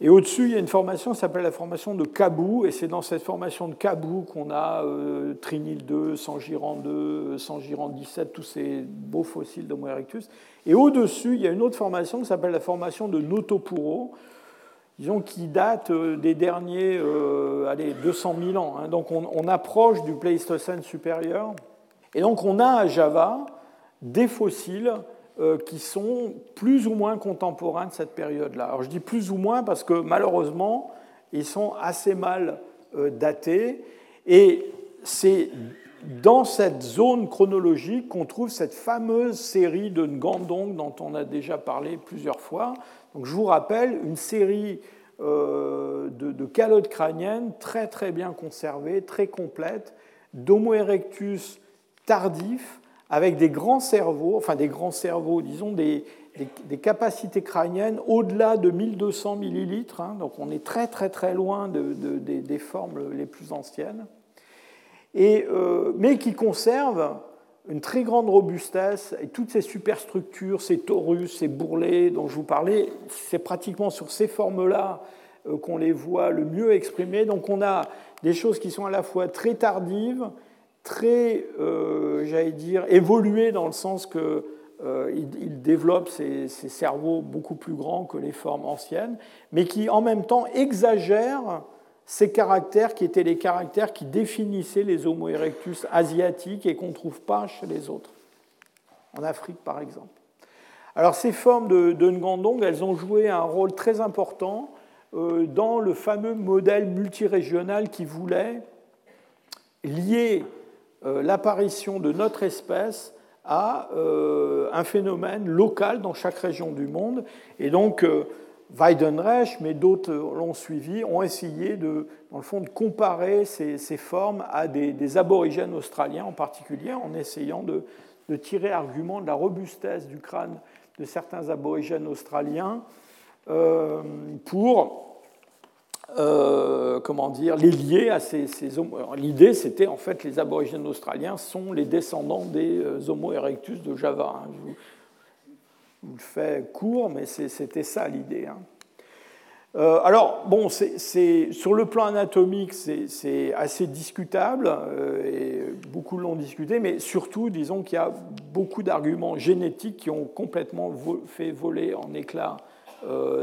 et au-dessus, il y a une formation qui s'appelle la formation de Kabou, et c'est dans cette formation de Kabou qu'on a euh, Trinil 2, Sangiran 2, Sangiran 17, tous ces beaux fossiles d'Homo erectus. Et au-dessus, il y a une autre formation qui s'appelle la formation de Notopuro, disons, qui date euh, des derniers euh, allez, 200 000 ans. Hein. Donc on, approche du Pléistocène supérieur. Et donc on a à Java des fossiles euh, qui sont plus ou moins contemporains de cette période-là. Alors je dis plus ou moins parce que malheureusement, ils sont assez mal datés et c'est dans cette zone chronologique qu'on trouve cette fameuse série de Ngandong dont on a déjà parlé plusieurs fois. Donc je vous rappelle une série euh, de, calottes crâniennes très très bien conservées, très complètes, d'Homo erectus tardif, avec des grands cerveaux, enfin des grands cerveaux, disons des, capacités crâniennes au-delà de 1200 millilitres, hein, donc on est très très très loin de, des, formes les plus anciennes, et, euh, mais qui conservent une très grande robustesse et toutes ces superstructures, ces torus, ces bourrelets dont je vous parlais, c'est pratiquement sur ces formes-là euh, qu'on les voit le mieux exprimées. Donc on a des choses qui sont à la fois très tardives, très, euh, j'allais dire, évolué dans le sens qu'il euh, il développe ses, cerveaux beaucoup plus grands que les formes anciennes, mais qui en même temps exagère ces caractères qui étaient les caractères qui définissaient les Homo erectus asiatiques et qu'on ne trouve pas chez les autres, en Afrique par exemple. Alors ces formes de, Ngandong, elles ont joué un rôle très important euh, dans le fameux modèle multirégional qui voulait lier euh, l'apparition de notre espèce à euh, un phénomène local dans chaque région du monde. Et donc, Weidenreich, mais d'autres l'ont suivi, ont essayé de, dans le fond, de comparer ces, formes à des, aborigènes australiens en particulier, en essayant de, tirer argument de la robustesse du crâne de certains aborigènes australiens pour euh, comment dire, les lier à ces, Homo. L'idée, c'était en fait les aborigènes australiens sont les descendants des euh, Homo erectus de Java. Hein. Vous, le fais court, mais c'était ça l'idée. Hein. Euh, alors, bon, c'est, sur le plan anatomique, c'est assez discutable, et beaucoup l'ont discuté, mais surtout, disons qu'il y a beaucoup d'arguments génétiques qui ont complètement fait voler en éclats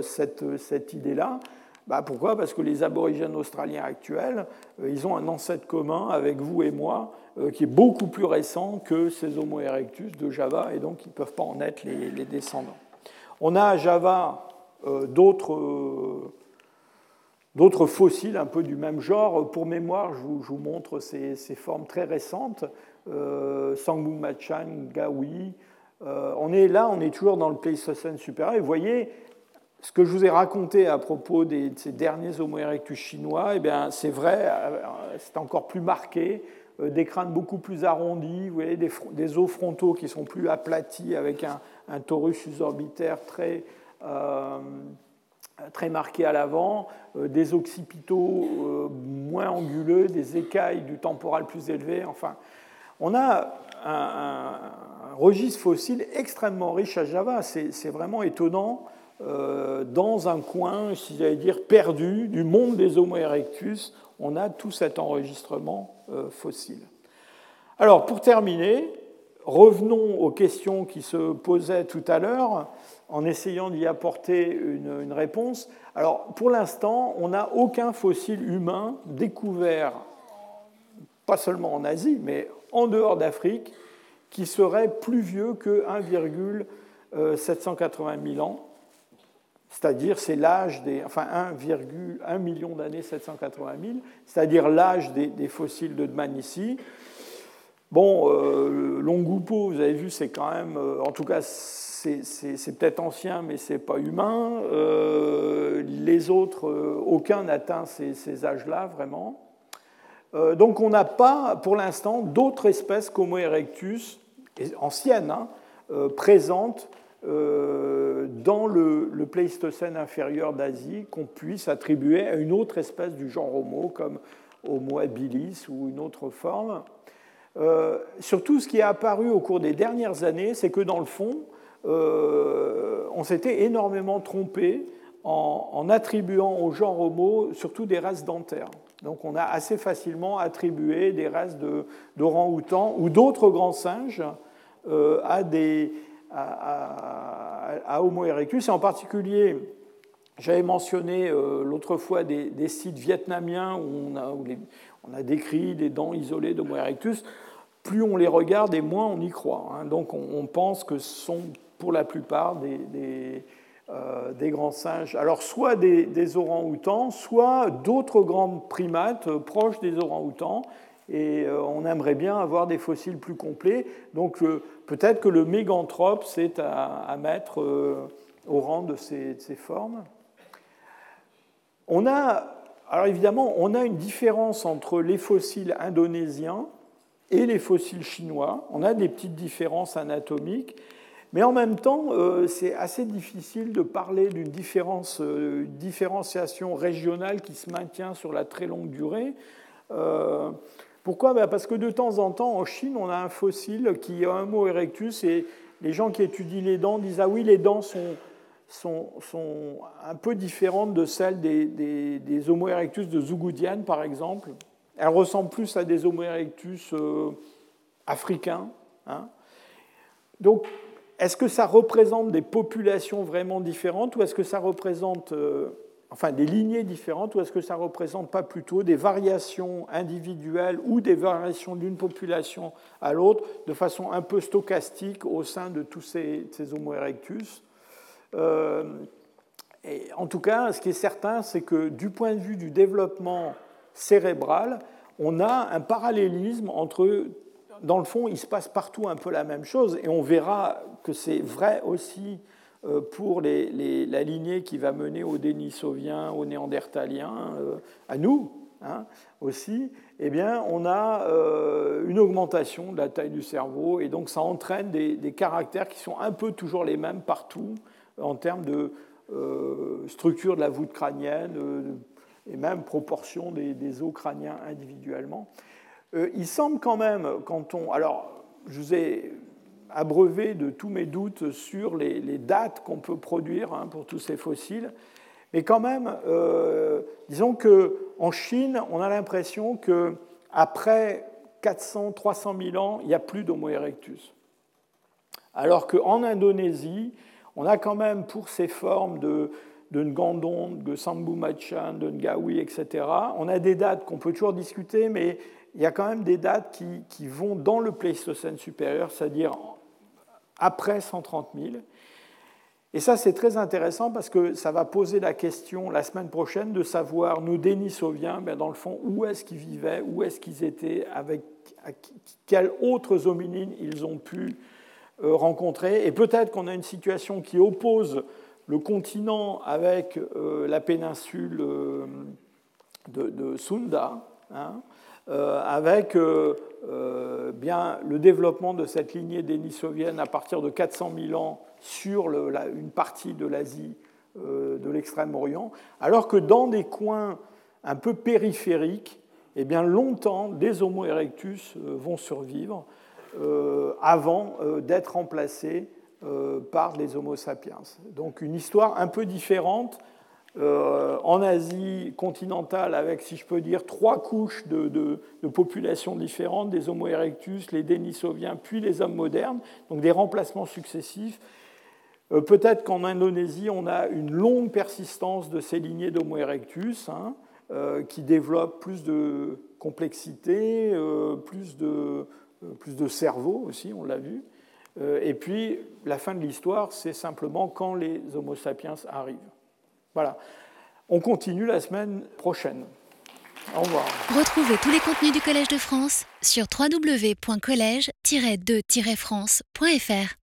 cette, cette idée-là. Bah, pourquoi? Parce que les aborigènes australiens actuels, euh, ils ont un ancêtre commun avec vous et moi euh, qui est beaucoup plus récent que ces Homo erectus de Java, et donc ils ne peuvent pas en être les, descendants. On a à Java euh, d'autres fossiles un peu du même genre. Pour mémoire, je vous, montre ces, formes très récentes. Euh, Machan, Gawi. on est là, on est toujours dans le Pléistocène supérieur. Et vous voyez, ce que je vous ai raconté à propos de ces derniers Homo erectus chinois, eh c'est vrai, euh, c'est encore plus marqué, euh, des crânes beaucoup plus arrondis, vous voyez, des, os frontaux qui sont plus aplatis avec un, torus suborbitaire très, euh, très marqué à l'avant, des occipitaux moins anguleux, des écailles du temporal plus élevé. Enfin, on a un, registre fossile extrêmement riche à Java. C'est vraiment étonnant. Euh, dans un coin, si j'allais dire, perdu du monde des Homo erectus, on a tout cet enregistrement euh, fossile. Alors, pour terminer, revenons aux questions qui se posaient tout à l'heure en essayant d'y apporter une, une, réponse. Alors, pour l'instant, on n'a aucun fossile humain découvert, pas seulement en Asie, mais en dehors d'Afrique, qui serait plus vieux que 1,780 000 ans c'est-à-dire c'est l'âge des, enfin 1,1 million d'années 780 000, c'est-à-dire l'âge des, fossiles de Dmanisi. Bon, euh, vous avez vu, c'est quand même, euh, en tout cas, c'est peut-être ancien, mais c'est pas humain. Euh, les autres, aucun n'atteint ces, ces âges-là vraiment. donc on n'a pas pour l'instant d'autres espèces qu'Homo erectus anciennes hein, présentes dans le, le, Pléistocène inférieur d'Asie qu'on puisse attribuer à une autre espèce du genre Homo, comme Homo habilis ou une autre forme. Euh, surtout, ce qui est apparu au cours des dernières années, c'est que dans le fond, euh, on s'était énormément trompé en, attribuant au genre Homo surtout des races dentaires. Donc on a assez facilement attribué des races d'orang-outans ou d'autres grands singes euh, à, des, à, Homo erectus, et en particulier j'avais mentionné l'autre fois des, sites vietnamiens où on a, décrit des dents isolées d'Homo erectus. Plus on les regarde et moins on y croit. Hein. Donc on, pense que ce sont pour la plupart des, euh, grands singes. Alors soit des, orangs-outans, soit d'autres grands primates euh, proches des orangs-outans. Et euh, on aimerait bien avoir des fossiles plus complets. Donc peut-être que le méganthrope, c'est à, mettre au rang de ces, formes. On a alors évidemment, on a une différence entre les fossiles indonésiens et les fossiles chinois. On a des petites différences anatomiques, mais en même temps, euh, c'est assez difficile de parler d'une euh, différenciation régionale qui se maintient sur la très longue durée. Pourquoi? Ben, Parce que de temps en temps, en Chine, on a un fossile qui a un mot erectus et les gens qui étudient les dents disent Ah oui, les dents sont sont, un peu différentes de celles des, Homo erectus de Zougoudiane, par exemple. Elles ressemblent plus à des Homo erectus euh, africains. Hein. Donc, est-ce que ça représente des populations vraiment différentes ou est-ce que ça représente, euh, enfin, des lignées différentes ou est-ce que ça représente pas plutôt des variations individuelles ou des variations d'une population à l'autre de façon un peu stochastique au sein de tous ces Homo erectus? Euh, en tout cas, ce qui est certain, c'est que du point de vue du développement cérébral, on a un parallélisme entre, dans le fond, il se passe partout un peu la même chose, et on verra que c'est vrai aussi euh, pour la lignée qui va mener aux Dénisoviens, aux Néandertaliens, euh, à nous hein, aussi, eh bien, on a une augmentation de la taille du cerveau, et donc ça entraîne des caractères qui sont un peu toujours les mêmes partout, en termes de euh, structure de la voûte crânienne euh, et même proportion des, os crâniens individuellement. Euh, il semble quand même, quand on. Alors, je vous ai abreuvé de tous mes doutes sur les, dates qu'on peut produire hein, pour tous ces fossiles, mais quand même, disons qu'en Chine, on a l'impression qu'après 400, 300 000 ans, il n'y a plus d'Homo erectus. Alors qu'en Indonésie, on a quand même pour ces formes de, de Ngandon, de Sambu Machan, de Ngawi, etc., on a des dates qu'on peut toujours discuter, mais il y a quand même des dates qui, qui vont dans le Pléistocène supérieur, c'est-à-dire après 130 000. Et ça, c'est très intéressant parce que ça va poser la question la semaine prochaine de savoir, nos Denisoviens, ben dans le fond, où est-ce qu'ils vivaient, où est-ce qu'ils étaient, avec quels autres hominines ils ont pu euh, rencontrés. Et peut-être qu'on a une situation qui oppose le continent avec euh, la péninsule euh, de, Sunda, hein, avec bien le développement de cette lignée dénisovienne à partir de 400 000 ans sur une partie de l'Asie de l'Extrême-Orient, alors que dans des coins un peu périphériques, eh bien, longtemps, des Homo erectus vont survivre. Euh, avant euh, d'être remplacés euh, par les Homo sapiens. Donc une histoire un peu différente en Asie continentale avec, si je peux dire, trois couches de, populations différentes, des Homo erectus, les Denisoviens, puis les hommes modernes, donc des remplacements successifs. Peut-être qu'en Indonésie, on a une longue persistance de ces lignées d'Homo erectus hein, qui développent plus de complexité, plus de, euh, plus de cerveau aussi, on l'a vu. Euh, et puis, la fin de l'histoire, c'est simplement quand les Homo sapiens arrivent. Voilà. On continue la semaine prochaine. Au revoir. Retrouvez tous les contenus du Collège de France sur www.colège-2-france.fr.